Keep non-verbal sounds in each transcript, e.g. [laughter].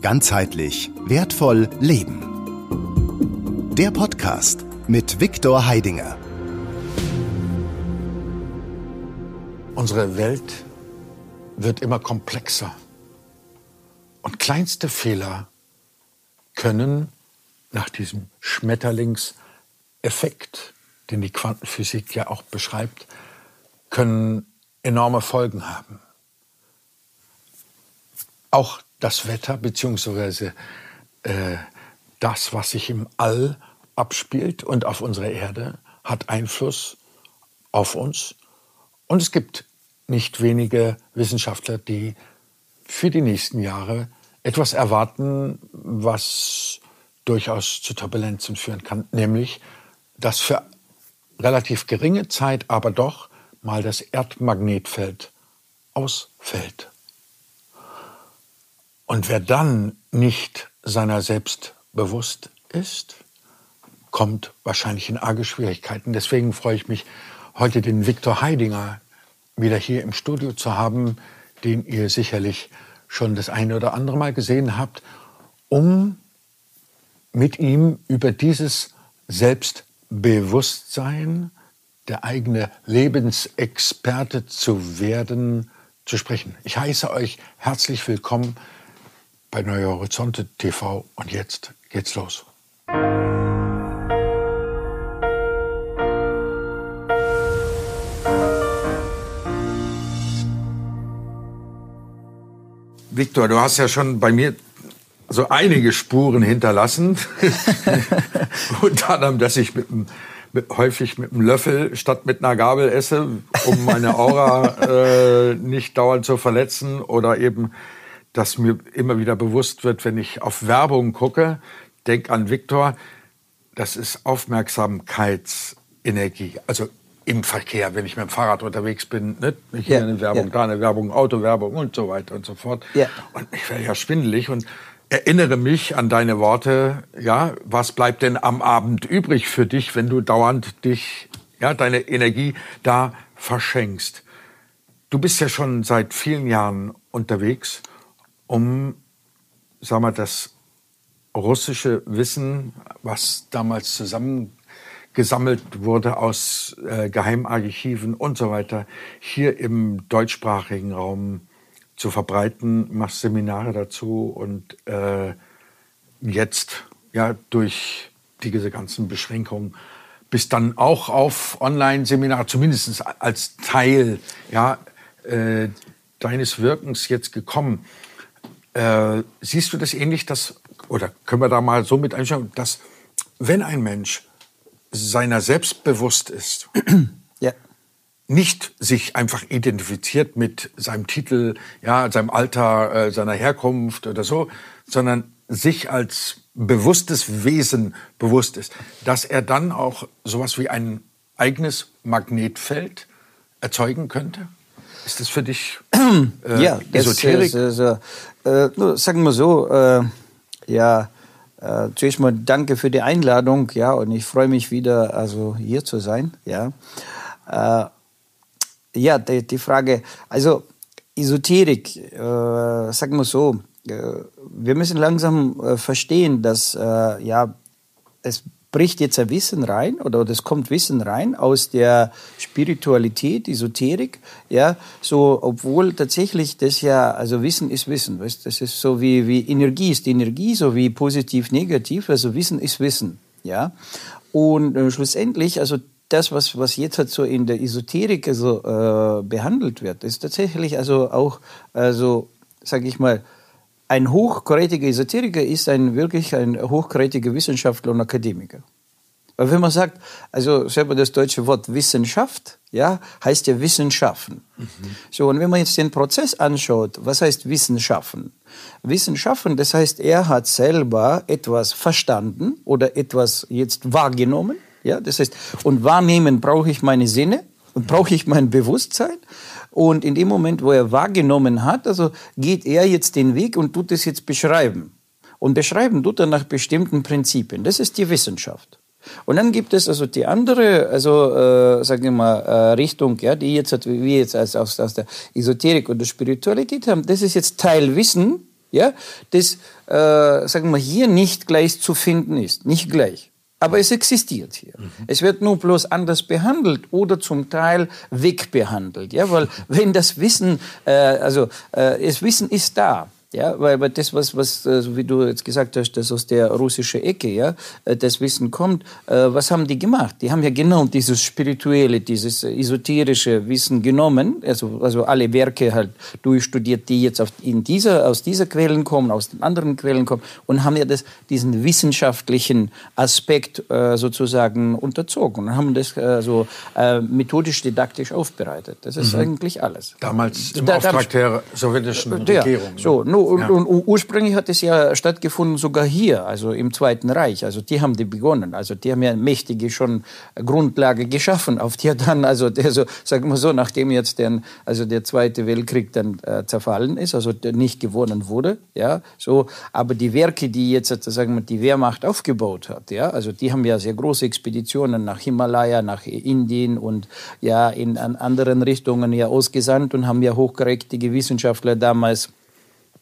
Ganzheitlich wertvoll leben. Der Podcast mit Viktor Heidinger. Unsere Welt wird immer komplexer. Und kleinste Fehler können nach diesem Schmetterlingseffekt, den die Quantenphysik ja auch beschreibt, können enorme Folgen haben. Auch das Wetter beziehungsweise äh, das, was sich im All abspielt und auf unserer Erde, hat Einfluss auf uns. Und es gibt nicht wenige Wissenschaftler, die für die nächsten Jahre etwas erwarten, was durchaus zu Turbulenzen führen kann, nämlich dass für relativ geringe Zeit aber doch mal das Erdmagnetfeld ausfällt. Und wer dann nicht seiner selbst bewusst ist, kommt wahrscheinlich in arge Schwierigkeiten. Deswegen freue ich mich, heute den Viktor Heidinger wieder hier im Studio zu haben, den ihr sicherlich schon das eine oder andere Mal gesehen habt, um mit ihm über dieses Selbstbewusstsein, der eigene Lebensexperte zu werden, zu sprechen. Ich heiße euch herzlich willkommen bei Neue Horizonte TV und jetzt geht's los. Viktor, du hast ja schon bei mir so einige Spuren hinterlassen. [laughs] Unter anderem, dass ich mit, mit, häufig mit einem Löffel statt mit einer Gabel esse, um meine Aura äh, nicht dauernd zu verletzen oder eben dass mir immer wieder bewusst wird, wenn ich auf Werbung gucke, denk an Viktor, das ist Aufmerksamkeitsenergie. Also im Verkehr, wenn ich mit dem Fahrrad unterwegs bin, ne? hier ja, eine Werbung, ja. da eine Werbung, Autowerbung und so weiter und so fort. Ja. Und ich werde ja schwindelig und erinnere mich an deine Worte, ja, was bleibt denn am Abend übrig für dich, wenn du dauernd dich, ja, deine Energie da verschenkst. Du bist ja schon seit vielen Jahren unterwegs um, sagen wir, das russische Wissen, was damals zusammengesammelt wurde aus äh, Geheimarchiven und so weiter, hier im deutschsprachigen Raum zu verbreiten, machst Seminare dazu und äh, jetzt ja durch diese ganzen Beschränkungen bist dann auch auf Online-Seminare, zumindest als Teil ja, äh, deines Wirkens jetzt gekommen. Äh, siehst du das ähnlich, dass, oder können wir da mal so mit einstellen, dass wenn ein Mensch seiner selbst bewusst ist, [clears throat] ja. nicht sich einfach identifiziert mit seinem Titel, ja, seinem Alter, äh, seiner Herkunft oder so, sondern sich als bewusstes Wesen bewusst ist, dass er dann auch sowas wie ein eigenes Magnetfeld erzeugen könnte? Ist das für dich [clears throat] äh, ja, das, Esoterik? Das, das, äh, sagen wir so, äh, ja, äh, zuerst mal danke für die Einladung, ja, und ich freue mich wieder, also hier zu sein, ja. Äh, ja, die, die, Frage, also Esoterik, äh, sagen wir so, äh, wir müssen langsam verstehen, dass ja es bricht jetzt ein Wissen rein oder es kommt Wissen rein aus der Spiritualität, Esoterik, ja, so, obwohl tatsächlich das ja, also Wissen ist Wissen, weißt, das ist so wie, wie Energie ist Energie, so wie positiv, negativ, also Wissen ist Wissen, ja. Und äh, schlussendlich, also das, was, was jetzt halt so in der Esoterik also, äh, behandelt wird, ist tatsächlich also auch, also, sage ich mal, ein hochkarätiger Esoteriker ist ein wirklich ein hochkarätiger Wissenschaftler und Akademiker. Weil wenn man sagt, also selber das deutsche Wort Wissenschaft, ja, heißt ja Wissenschaften. Mhm. So, und wenn man jetzt den Prozess anschaut, was heißt Wissenschaften? Wissenschaften, das heißt, er hat selber etwas verstanden oder etwas jetzt wahrgenommen, ja, das heißt, und wahrnehmen brauche ich meine Sinne und brauche ich mein Bewusstsein und in dem Moment, wo er wahrgenommen hat, also geht er jetzt den Weg und tut es jetzt beschreiben. Und beschreiben tut er nach bestimmten Prinzipien. Das ist die Wissenschaft. Und dann gibt es also die andere, also äh, sagen wir mal, äh, Richtung, ja, die jetzt, wir jetzt als aus, aus der Esoterik oder Spiritualität haben, das ist jetzt Teilwissen, ja, das, äh, sagen wir, hier nicht gleich zu finden ist. Nicht gleich. Aber es existiert hier. Mhm. Es wird nur bloß anders behandelt oder zum Teil wegbehandelt. Ja, weil wenn das Wissen, äh, also äh, das Wissen ist da. Ja, weil, weil das, was, was, so wie du jetzt gesagt hast, das aus der russischen Ecke, ja, äh, das Wissen kommt, äh, was haben die gemacht? Die haben ja genau dieses spirituelle, dieses esoterische Wissen genommen, also, also alle Werke halt durchstudiert, die jetzt auf, in dieser, aus dieser Quellen kommen, aus den anderen Quellen kommen und haben ja das, diesen wissenschaftlichen Aspekt äh, sozusagen unterzogen und haben das äh, so äh, methodisch didaktisch aufbereitet. Das ist mhm. eigentlich alles. Damals im da, Auftrag der sowjetischen Regierung. Ja, so, no, und, ja. und, ursprünglich hat es ja stattgefunden sogar hier, also im Zweiten Reich. Also die haben die begonnen. Also die haben ja mächtige schon Grundlage geschaffen, auf die dann, also der so, sagen wir so, nachdem jetzt der, also der Zweite Weltkrieg dann äh, zerfallen ist, also nicht gewonnen wurde, ja, so, aber die Werke, die jetzt sozusagen die Wehrmacht aufgebaut hat, ja, also die haben ja sehr große Expeditionen nach Himalaya, nach Indien und ja in an anderen Richtungen ja ausgesandt und haben ja hochgerechtige Wissenschaftler damals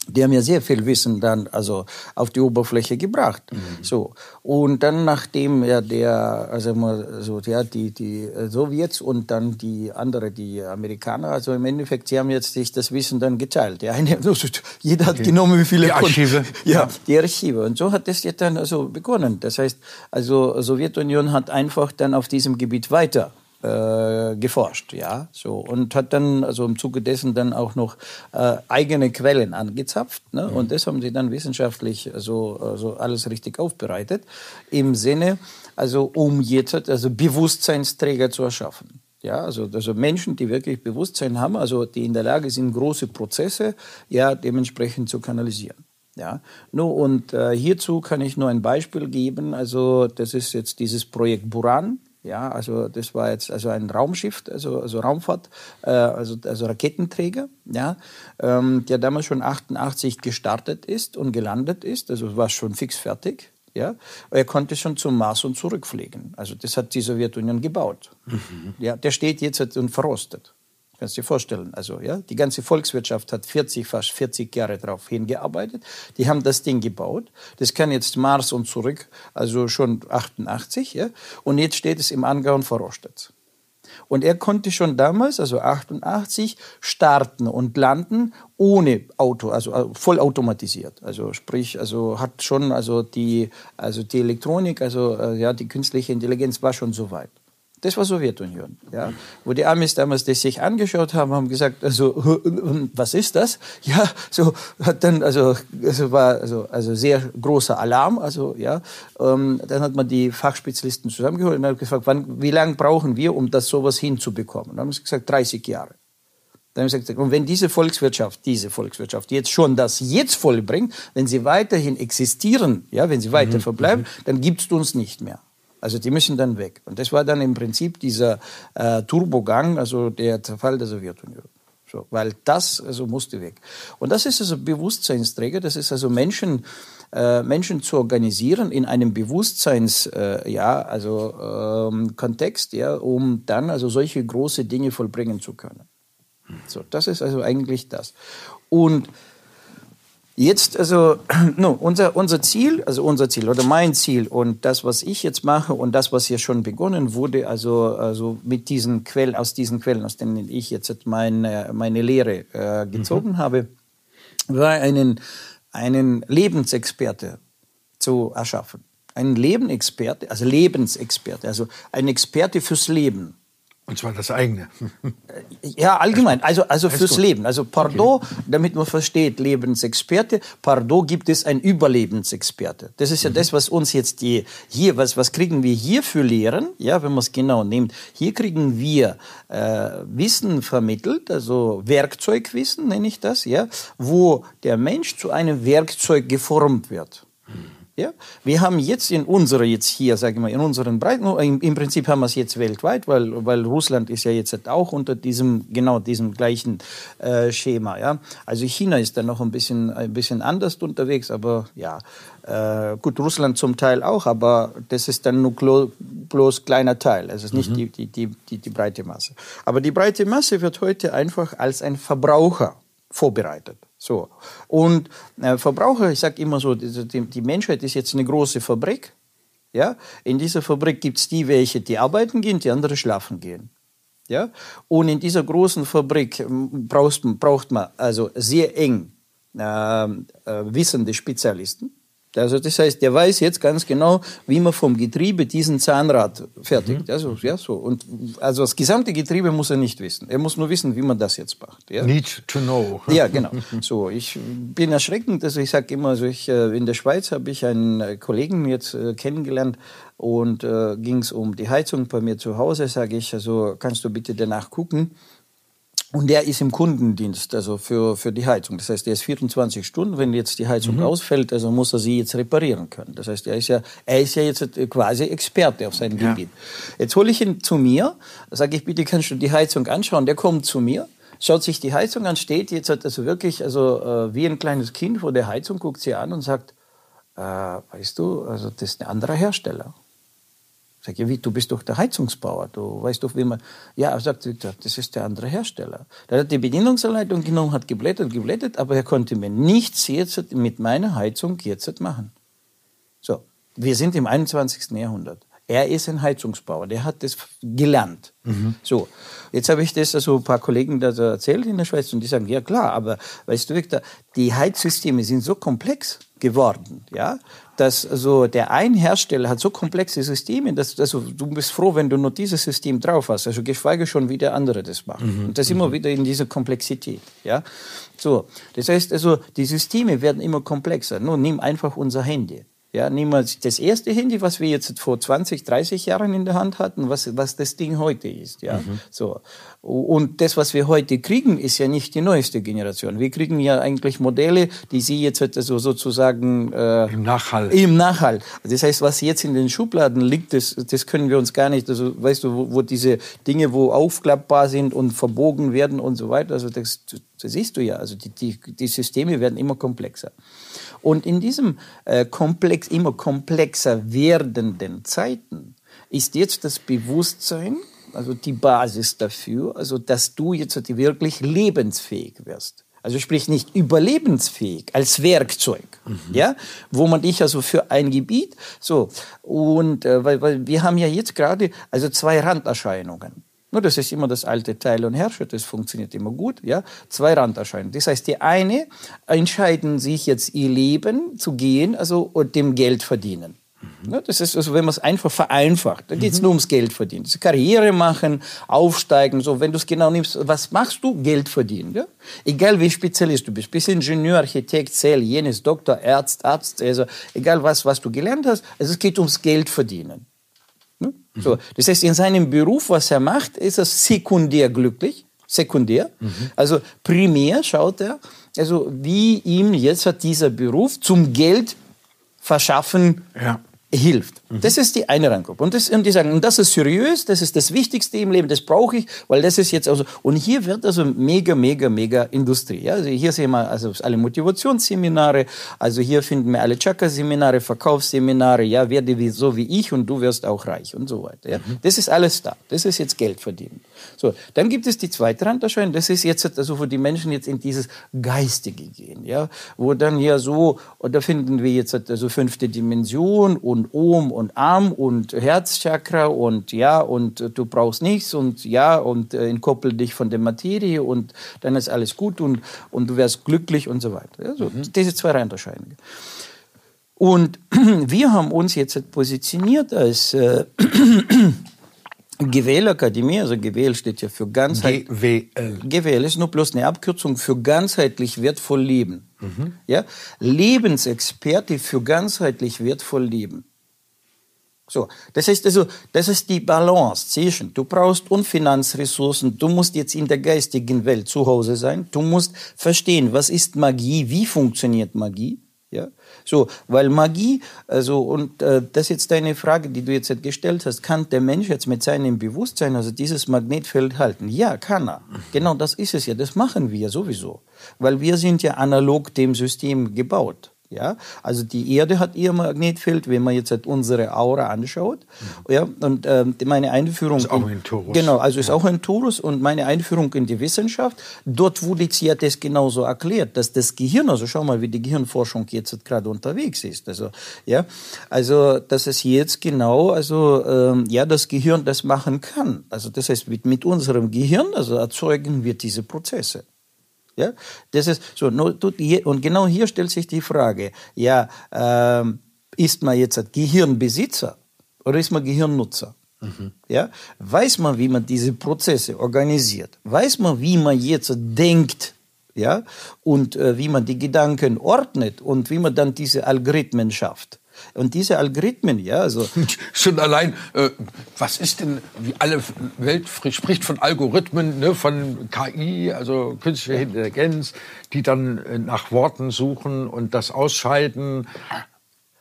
die haben ja sehr viel Wissen dann also auf die Oberfläche gebracht. Mhm. So und dann nachdem ja der also mal so ja die die Sowjets und dann die andere die Amerikaner also im Endeffekt sie haben jetzt sich das Wissen dann geteilt. Der eine [laughs] jeder hat okay. genommen wie viele die Archive ja, ja, die Archive und so hat es jetzt dann also begonnen. Das heißt also Sowjetunion hat einfach dann auf diesem Gebiet weiter äh, geforscht, ja, so und hat dann also im Zuge dessen dann auch noch äh, eigene Quellen angezapft, ne? Mhm. und das haben sie dann wissenschaftlich also, also alles richtig aufbereitet im Sinne also um jetzt also Bewusstseinsträger zu erschaffen. Ja, also, also Menschen, die wirklich Bewusstsein haben, also die in der Lage sind, große Prozesse ja dementsprechend zu kanalisieren. Ja, no, und äh, hierzu kann ich nur ein Beispiel geben. Also das ist jetzt dieses Projekt Buran. Ja, also das war jetzt also ein Raumschiff, also, also Raumfahrt, äh, also, also Raketenträger, ja, ähm, der damals schon 88 gestartet ist und gelandet ist, also war schon fix fertig. Ja, er konnte schon zum Mars und zurückfliegen. Also das hat die Sowjetunion gebaut. Mhm. Ja, der steht jetzt und verrostet. Kannst du dir vorstellen. Also, ja, die ganze Volkswirtschaft hat 40, fast 40 Jahre darauf hingearbeitet. Die haben das Ding gebaut. Das kann jetzt Mars und zurück, also schon 88, ja. Und jetzt steht es im Anger und verrostet. Und er konnte schon damals, also 88, starten und landen ohne Auto, also äh, voll automatisiert. Also sprich, also hat schon, also die, also die Elektronik, also äh, ja, die künstliche Intelligenz war schon so weit. Das war Sowjetunion, ja. Wo die Amis damals das sich angeschaut haben, haben gesagt, also, [laughs] was ist das? Ja, so hat dann, also, also war, also, also sehr großer Alarm, also, ja. Ähm, dann hat man die Fachspezialisten zusammengeholt und hat gefragt, wann, wie lange brauchen wir, um das sowas hinzubekommen? dann haben sie gesagt, 30 Jahre. Dann haben sie gesagt, und wenn diese Volkswirtschaft, diese Volkswirtschaft jetzt schon das jetzt vollbringt, wenn sie weiterhin existieren, ja, wenn sie weiter mhm, verbleiben, mhm. dann gibt's uns nicht mehr. Also die müssen dann weg. Und das war dann im Prinzip dieser äh, Turbogang, also der Zerfall der Sowjetunion. So, weil das also musste weg. Und das ist also Bewusstseinsträger, das ist also Menschen, äh, Menschen zu organisieren in einem Bewusstseins, äh, ja, also ähm, ja, um dann also solche große Dinge vollbringen zu können. So, das ist also eigentlich das. Und Jetzt, also, [clears throat] no, unser, unser Ziel, also unser Ziel oder mein Ziel und das, was ich jetzt mache und das, was hier schon begonnen wurde, also, also mit diesen Quellen, aus diesen Quellen, aus denen ich jetzt meine, meine Lehre äh, gezogen mhm. habe, war einen, einen Lebensexperte zu erschaffen. Ein Lebensexperte, also Lebensexperte, also ein Experte fürs Leben. Und zwar das eigene. Ja, allgemein. Also, also fürs Leben. Also Pardot, okay. damit man versteht, Lebensexperte. Pardot gibt es ein Überlebensexperte. Das ist ja mhm. das, was uns jetzt die, hier, was, was kriegen wir hier für Lehren? Ja, wenn man es genau nimmt. Hier kriegen wir äh, Wissen vermittelt, also Werkzeugwissen nenne ich das, ja, wo der Mensch zu einem Werkzeug geformt wird. Ja? Wir haben jetzt in unserer, jetzt hier, sage ich mal, in unseren Breiten, im, im Prinzip haben wir es jetzt weltweit, weil, weil Russland ist ja jetzt auch unter diesem, genau diesem gleichen äh, Schema. Ja? Also China ist da noch ein bisschen, ein bisschen anders unterwegs, aber ja, äh, gut, Russland zum Teil auch, aber das ist dann nur bloß kleiner Teil. Es ist nicht mhm. die, die, die, die, die breite Masse. Aber die breite Masse wird heute einfach als ein Verbraucher vorbereitet. So. Und äh, Verbraucher, ich sage immer so, die, die, Menschheit ist jetzt eine große Fabrik. Ja? In dieser Fabrik gibt es die, welche die arbeiten gehen, die andere schlafen gehen. Ja? Und in dieser großen Fabrik braucht, braucht man also sehr eng äh, äh, wissende Spezialisten. Also das heißt, der weiß jetzt ganz genau, wie man vom Getriebe diesen Zahnrad fertigt. Mhm. Also, ja, so. Und also das gesamte Getriebe muss er nicht wissen. Er muss nur wissen, wie man das jetzt macht. Ja. Need to know. Ja, genau. So, ich bin erschreckend. Also ich sage immer, also ich, äh, in der Schweiz habe ich einen äh, Kollegen jetzt äh, kennengelernt und äh, ging es um die Heizung bei mir zu Hause. Sage ich, also kannst du bitte danach gucken und der ist im Kundendienst, also für, für die Heizung. Das heißt, der ist 24 Stunden. Wenn jetzt die Heizung mhm. ausfällt, also muss er sie jetzt reparieren können. Das heißt, er ist ja, er ist ja jetzt quasi Experte auf seinem ja. Gebiet. Jetzt hole ich ihn zu mir, sage ich, bitte kannst du die Heizung anschauen. Der kommt zu mir, schaut sich die Heizung an, steht jetzt also wirklich also äh, wie ein kleines Kind vor der Heizung, guckt sie an und sagt, äh, weißt du, also das ist ein anderer Hersteller. Sag ich, wie, du bist doch der Heizungsbauer, du weißt doch, wie man. Ja, sagt, das ist der andere Hersteller. Der hat die Bedienungsanleitung genommen, hat geblättert, geblättert, aber er konnte mir nichts jetzt mit meiner Heizung jetzt machen. So, wir sind im 21. Jahrhundert. Er ist ein Heizungsbauer, der hat das gelernt. Mhm. So, jetzt habe ich das also ein paar Kollegen da erzählt in der Schweiz und die sagen, ja klar, aber weißt du, Victor, die Heizsysteme sind so komplex geworden, ja, dass also der ein Hersteller hat so komplexe Systeme, dass also du bist froh, wenn du nur dieses System drauf hast, also geschweige schon, wie der andere das macht. Mhm. Und das immer mhm. wieder in dieser Komplexität, ja. So, das heißt also, die Systeme werden immer komplexer. Nun, nimm einfach unser Handy. Ja, nehmen wir das erste Handy, was wir jetzt vor 20, 30 Jahren in der Hand hatten, was, was das Ding heute ist. Ja, mhm. so. Und das, was wir heute kriegen, ist ja nicht die neueste Generation. Wir kriegen ja eigentlich Modelle, die Sie jetzt also sozusagen äh, im Nachhall. Im Nachhall. Das heißt, was jetzt in den Schubladen liegt, das, das können wir uns gar nicht. Also weißt du, wo, wo diese Dinge, wo aufklappbar sind und verbogen werden und so weiter. Also das, das siehst du ja. Also die, die, die Systeme werden immer komplexer. Und in diesem äh, komplex, immer komplexer werdenden Zeiten ist jetzt das Bewusstsein, also die Basis dafür, also dass du jetzt wirklich lebensfähig wirst. Also sprich nicht überlebensfähig als Werkzeug, mhm. ja, wo man dich also für ein Gebiet so und äh, weil, weil wir haben ja jetzt gerade also zwei Randerscheinungen. Nur das ist immer das alte Teil und Herrscher, das funktioniert immer gut. Ja? Zwei Randerscheinungen. Das heißt, die eine entscheiden sich jetzt ihr Leben zu gehen, also und dem Geld verdienen. Mhm. Das ist also, wenn man es einfach vereinfacht, da geht es mhm. nur ums Geld verdienen. Das Karriere machen, aufsteigen, so. Wenn du es genau nimmst, was machst du? Geld verdienen. Ja? Egal wie Spezialist du bist, bist Ingenieur, Architekt, Zell, jenes, Doktor, Arzt, Arzt, also egal was, was du gelernt hast, also es geht ums Geld verdienen. Ne? So, das heißt, in seinem Beruf, was er macht, ist er sekundär glücklich. Sekundär. Mhm. Also primär schaut er, also wie ihm jetzt hat dieser Beruf zum Geld verschaffen ja hilft. Mhm. Das ist die eine Ranggruppe. Und, das, und die sagen, und das ist seriös, das ist das Wichtigste im Leben, das brauche ich, weil das ist jetzt also, und hier wird also mega, mega, mega Industrie. Ja? Also hier sehen wir also alle Motivationsseminare, also hier finden wir alle Chakra-Seminare, Verkaufsseminare, ja, werde wie, so wie ich und du wirst auch reich und so weiter. Ja? Mhm. Das ist alles da. Das ist jetzt Geld verdienen. So, dann gibt es die zweite Randerscheinung, das ist jetzt also, wo die Menschen jetzt in dieses Geistige gehen, ja, wo dann hier so, und da finden wir jetzt also fünfte Dimension und Ohm und Arm und Herzchakra und ja, und äh, du brauchst nichts und ja, und äh, entkoppel dich von der Materie und dann ist alles gut und, und du wirst glücklich und so weiter. Ja, so, mhm. Diese zwei Unterscheidungen. Und [clears throat] wir haben uns jetzt positioniert als äh, [clears throat] GWL Akademie, also GWL steht ja für ganzheitlich. GWL. GWL ist nur bloß eine Abkürzung für ganzheitlich wertvoll Leben. Mhm. Ja? Lebensexperte für ganzheitlich wertvoll Leben. So, das heißt also, das ist die Balance zwischen, du brauchst und Finanzressourcen, du musst jetzt in der geistigen Welt zu Hause sein, du musst verstehen, was ist Magie, wie funktioniert Magie, ja, so, weil Magie, also, und äh, das ist jetzt deine Frage, die du jetzt gestellt hast, kann der Mensch jetzt mit seinem Bewusstsein, also dieses Magnetfeld halten? Ja, kann er. Genau das ist es ja, das machen wir sowieso, weil wir sind ja analog dem System gebaut. Ja, also die Erde hat ihr Magnetfeld, wenn man jetzt halt unsere Aura anschaut. Mhm. Ja, und äh, meine Einführung. Ist auch ein Taurus. Genau, also ist ja. auch ein Taurus und meine Einführung in die Wissenschaft. Dort wurde jetzt ja das genauso erklärt, dass das Gehirn, also schau mal, wie die Gehirnforschung jetzt gerade unterwegs ist. Also, ja, also, dass es jetzt genau, also, ähm, ja, das Gehirn das machen kann. Also, das heißt, mit, mit unserem Gehirn, also erzeugen wir diese Prozesse. Ja, das ist so. Und genau hier stellt sich die Frage: Ja, ähm, ist man jetzt Gehirnbesitzer oder ist man Gehirnnutzer? Mhm. Ja, weiß man, wie man diese Prozesse organisiert? Weiß man, wie man jetzt denkt? Ja, und äh, wie man die Gedanken ordnet und wie man dann diese Algorithmen schafft? Und diese Algorithmen, ja, also. [laughs] Schon allein, äh, was ist denn, wie alle Welt spricht von Algorithmen, ne, von KI, also künstliche Intelligenz, die dann äh, nach Worten suchen und das ausschalten.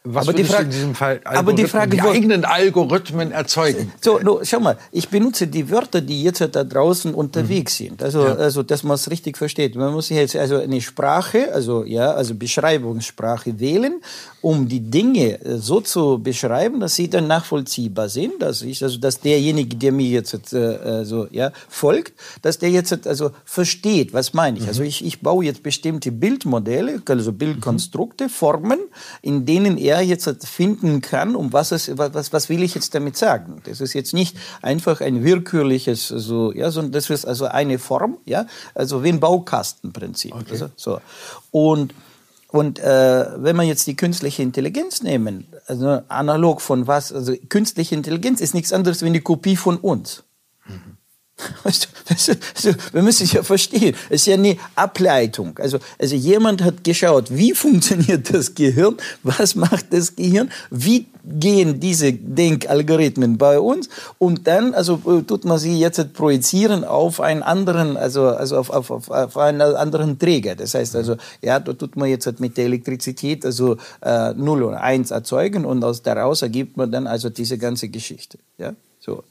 Was aber die Frage, in diesem Fall aber die, Frage, die eigenen Algorithmen erzeugen? So, no, schau mal, ich benutze die Wörter, die jetzt da draußen unterwegs mhm. sind. Also, ja. also, dass man es richtig versteht. Man muss jetzt also eine Sprache, also ja, also Beschreibungssprache wählen um die Dinge äh, so zu beschreiben, dass sie dann nachvollziehbar sind, dass ich, also dass derjenige, der mir jetzt äh, äh, so ja folgt, dass der jetzt also versteht, was meine ich. Mhm. Also ich, ich baue jetzt bestimmte Bildmodelle, also Bildkonstrukte, mhm. Formen, in denen er jetzt finden kann, um was es, was, was will ich jetzt damit sagen. Das ist jetzt nicht einfach ein willkürliches, so ja, sondern das ist also eine Form, ja, also wie ein Baukastenprinzip. Okay. Also, so und und äh, wenn man jetzt die künstliche Intelligenz nehmen, also analog von was, also künstliche Intelligenz ist nichts anderes wie eine Kopie von uns. Mhm. Weißt du, also, wir müssen es ja verstehen. Es ist ja eine Ableitung. Also, also jemand hat geschaut, wie funktioniert das Gehirn, was macht das Gehirn, wie gehen diese Denkalgorithmen bei uns und dann also tut man sie jetzt projizieren auf einen anderen, also, also auf, auf, auf, auf einen anderen Träger. Das heißt also, ja, da tut man jetzt mit der Elektrizität also äh, 0 und 1 erzeugen und aus daraus ergibt man dann also diese ganze Geschichte. Ja, so.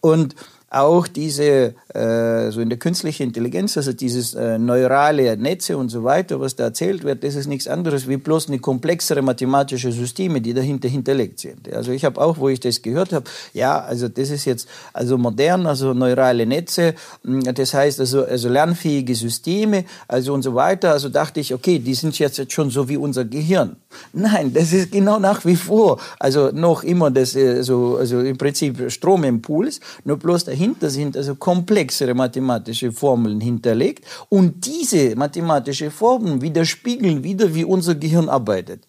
Und auch diese, äh, so in der künstlichen Intelligenz, also dieses äh, neurale Netze und so weiter, was da erzählt wird, das ist nichts anderes wie bloß eine komplexere mathematische Systeme, die dahinter hinterlegt sind. Also ich habe auch, wo ich das gehört habe, ja, also das ist jetzt also modern, also neurale Netze, hm, das heißt also, also lernfähige Systeme, also und so weiter. Also dachte ich, okay, die sind jetzt schon so wie unser Gehirn. Nein, das ist genau nach wie vor, also noch immer das, äh, so, also im Prinzip Stromimpuls, nur bloß dahinter dahinter sind also komplexere mathematische Formeln hinterlegt und diese mathematische Formeln widerspiegeln wieder, wie unser Gehirn arbeitet.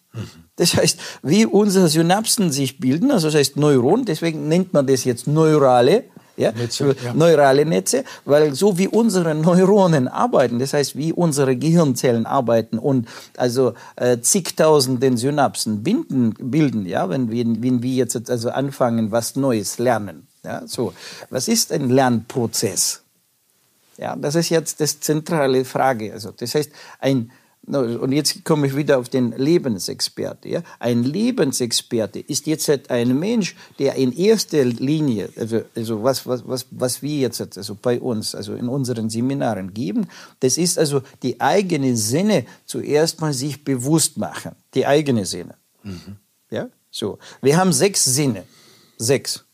Das heißt, wie unsere Synapsen sich bilden, also das heißt Neuronen, deswegen nennt man das jetzt neurale ja? Netze, ja. neurale Netze, weil so wie unsere Neuronen arbeiten, das heißt, wie unsere Gehirnzellen arbeiten und also äh, zigtausenden Synapsen binden, bilden, ja, wenn wir, wenn wir jetzt also anfangen, was Neues lernen. Ja, so. Was ist ein Lernprozess? Ja, das ist jetzt das zentrale Frage. Also, das heißt, ein, und jetzt komme ich wieder auf den Lebensexperte. Ja? Ein Lebensexperte ist jetzt halt ein Mensch, der in erster Linie, also, also was, was, was, was wir jetzt also bei uns, also in unseren Seminaren geben, das ist also die eigene Sinne zuerst mal sich bewusst machen. Die eigene Sinne. Mhm. Ja, so. Wir haben sechs Sinne. Sechs.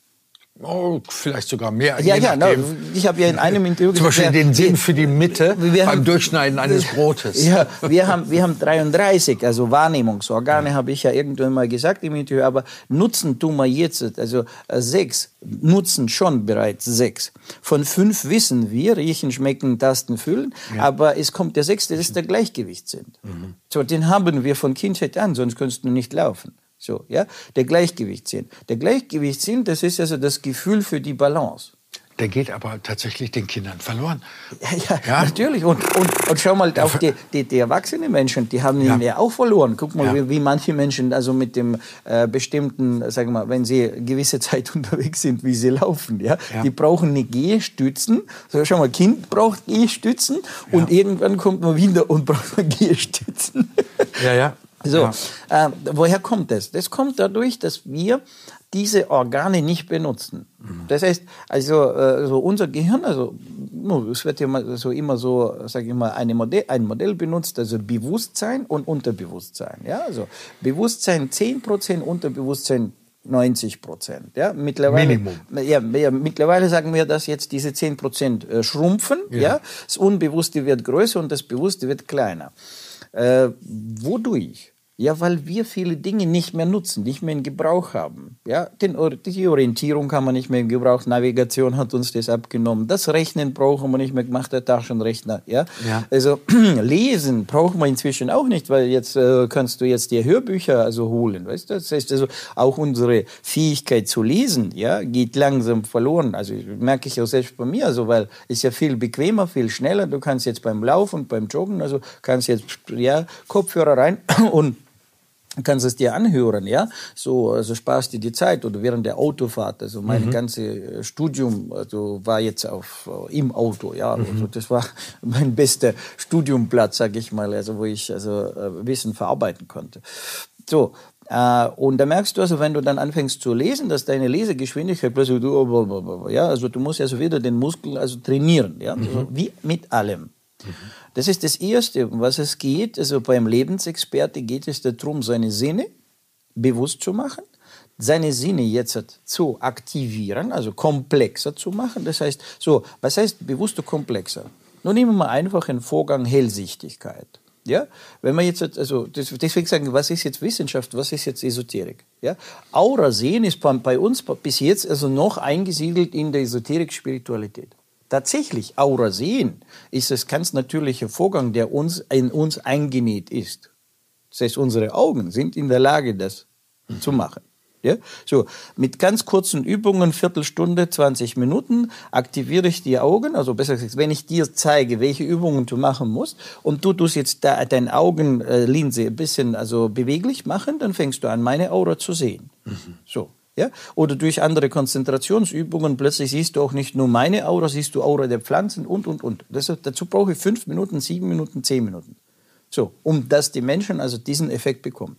Oh, vielleicht sogar mehr. Ja, ja, no, ich habe ja in einem [laughs] Interview Zum Beispiel den Sinn für die Mitte beim haben, Durchschneiden eines [laughs] Brotes. Ja, wir haben, wir haben 33, also Wahrnehmungsorgane, ja. habe ich ja irgendwann mal gesagt im Interview, aber nutzen tun wir jetzt, also äh, sechs, nutzen schon bereits sechs. Von fünf wissen wir, riechen, schmecken, tasten, fühlen, ja. aber es kommt der sechste, das ist der Gleichgewichtssinn. Mhm. So, den haben wir von Kindheit an, sonst könntest du nicht laufen. So, ja, der Gleichgewichtssinn. Der Gleichgewichtssinn, das ist also das Gefühl für die Balance. Der geht aber tatsächlich den Kindern verloren. Ja, ja, ja? natürlich. Und, und, und schau mal auf die, die, die erwachsenen Menschen, die haben ihn ja auch verloren. Guck mal, wie, wie, manche Menschen also mit dem äh, bestimmten, sagen wir mal, wenn sie gewisse [laughs] Zeit unterwegs sind, wie sie laufen, ja, die brauchen eine Gehstützen. So, schau mal, Kind braucht Gehstützen und irgendwann kommt man wieder und [laughs] braucht Gehstützen. Ja, ja. So, ja. äh, woher kommt das? Das kommt dadurch, dass wir diese Organe nicht benutzen. Mhm. Das heißt, also, äh, so unser Gehirn, also es wird ja immer so immer so, sage ich mal, eine Modell, ein Modell benutzt, also Bewusstsein und Unterbewusstsein. Ja, also Bewusstsein 10%, Unterbewusstsein 90 Prozent. Ja, mittlerweile, Minimum. Ja, ja, mittlerweile sagen wir, dass jetzt diese 10 Prozent äh, schrumpfen. Ja. ja. das Unbewusste wird größer und das Bewusste wird kleiner. Äh, wodurch? Ja, weil wir viele Dinge nicht mehr nutzen, nicht mehr in Gebrauch haben. Ja, den, die Orientierung haben wir nicht mehr in Gebrauch, Navigation hat uns das abgenommen. Das Rechnen brauchen wir nicht mehr, macht der Taschenrechner. Ja, ja. also [clears throat] lesen brauchen wir inzwischen auch nicht, weil jetzt äh, kannst du jetzt dir Hörbücher also holen, weißt du? Das heißt also auch unsere Fähigkeit zu lesen, ja, geht langsam verloren. Also merke ich auch selbst bei mir, also weil ist ja viel bequemer, viel schneller. Du kannst jetzt beim Laufen, beim Joggen, also kannst jetzt ja Kopfhörer rein [clears throat] und kannst es dir anhören, ja, so, also sparst dir die Zeit oder während der Autofahrt, also mein mhm. ganzes Studium, also war jetzt auf, im Auto, ja, mhm. also das war [laughs] mein bester Studiumplatz, sag ich mal, also wo ich also äh, Wissen verarbeiten konnte. So, äh, und da merkst du also, wenn du dann anfängst zu lesen, dass deine Lesegeschwindigkeit plötzlich, ja, also du musst also wieder den Muskel also trainieren, ja, mhm. also wie mit allem. Mhm. Das ist das Erste, um was es geht. Also beim Lebensexperte geht es darum, seine Sinne bewusst zu machen, seine Sinne jetzt zu aktivieren, also komplexer zu machen. Das heißt, so, was heißt bewusster komplexer? Nun nehmen wir einfach einen Vorgang Hellsichtigkeit. Ja, wenn man jetzt, also deswegen sagen, was ist jetzt Wissenschaft, was ist jetzt Esoterik? Ja, Aura sehen ist bei uns bis jetzt also noch eingesiedelt in der Esoterik-Spiritualität. Tatsächlich, Aura sehen ist es ganz natürlicher Vorgang, der uns in uns eingenäht ist. Das heißt, unsere Augen sind in der Lage, das mhm. zu machen. Ja? So, mit ganz kurzen Übungen, Viertelstunde, 20 Minuten, aktiviere ich die Augen. Also besser gesagt, wenn ich dir zeige, welche Übungen du machen musst, und du tust jetzt da, deine Augenlinse ein bisschen also beweglich machen, dann fängst du an, meine Aura zu sehen. Mhm. So. Ja? Oder durch andere Konzentrationsübungen plötzlich siehst du auch nicht nur meine Aura, siehst du Aura der Pflanzen und, und, und. Das, dazu brauche ich fünf Minuten, sieben Minuten, zehn Minuten. So, um dass die Menschen also diesen Effekt bekommen.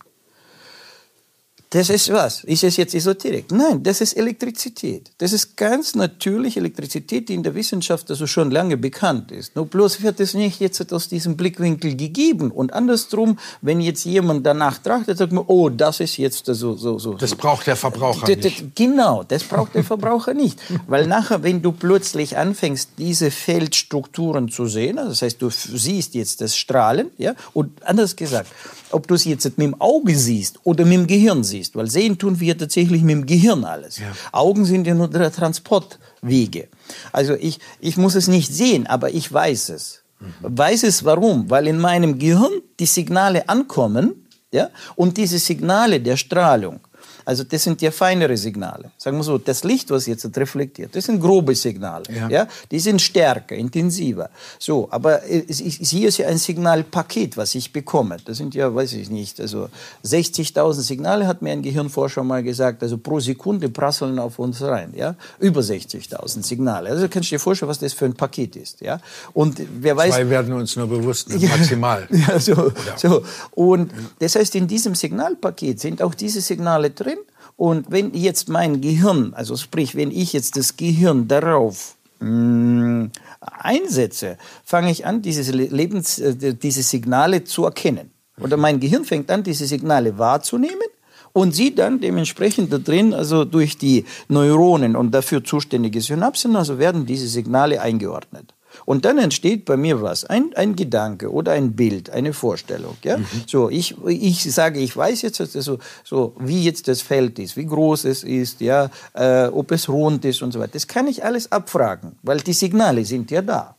Das ist was? Ist es jetzt Esoterik? Nein, das ist Elektrizität. Das ist ganz natürliche Elektrizität, die in der Wissenschaft also schon lange bekannt ist. Nur bloß wird es nicht jetzt aus diesem Blickwinkel gegeben. Und andersrum, wenn jetzt jemand danach trachtet, sagt man, oh, das ist jetzt so, so, so. Das braucht der Verbraucher nicht. Genau, das braucht der Verbraucher nicht. Weil nachher, wenn du plötzlich anfängst, diese Feldstrukturen zu sehen, also das heißt, du siehst jetzt das Strahlen, ja, und anders gesagt, ob du es jetzt mit dem Auge siehst oder mit dem Gehirn siehst, weil sehen tun wir tatsächlich mit dem Gehirn alles. Ja. Augen sind ja nur der Transportwege. Also ich, ich muss es nicht sehen, aber ich weiß es. Mhm. Weiß es warum? Weil in meinem Gehirn die Signale ankommen, ja, und diese Signale der Strahlung also das sind ja feinere Signale. Sagen wir so, das Licht, was jetzt reflektiert, das sind grobe Signale. Ja. ja? Die sind stärker, intensiver. So, aber hier ist ja ein Signalpaket, was ich bekomme. Das sind ja, weiß ich nicht, also 60.000 Signale hat mir ein Gehirnforscher mal gesagt, also pro Sekunde prasseln auf uns rein. Ja? Über 60.000 Signale. Also kannst du dir vorstellen, was das für ein Paket ist. Ja? Und wer weiß... Zwei werden uns nur bewusst, ne? maximal. [laughs] ja, so, so. Und das heißt, in diesem Signalpaket sind auch diese Signale drin, und wenn jetzt mein Gehirn, also sprich, wenn ich jetzt das Gehirn darauf mh, mm, einsetze, fange ich an, diese, Lebens, äh, diese Signale zu erkennen. Oder mein Gehirn fängt an, diese Signale wahrzunehmen und sieht dann dementsprechend da drin, also durch die Neuronen und dafür zuständige Synapsen, also werden diese Signale eingeordnet. Und dann entsteht bei mir was, ein, ein Gedanke oder ein Bild, eine Vorstellung. Ja? Mhm. So, ich, ich sage, ich weiß jetzt, also, so, wie jetzt das Feld ist, wie groß es ist, ja, äh, ob es rund ist und so weiter. Das kann ich alles abfragen, weil die Signale sind ja da.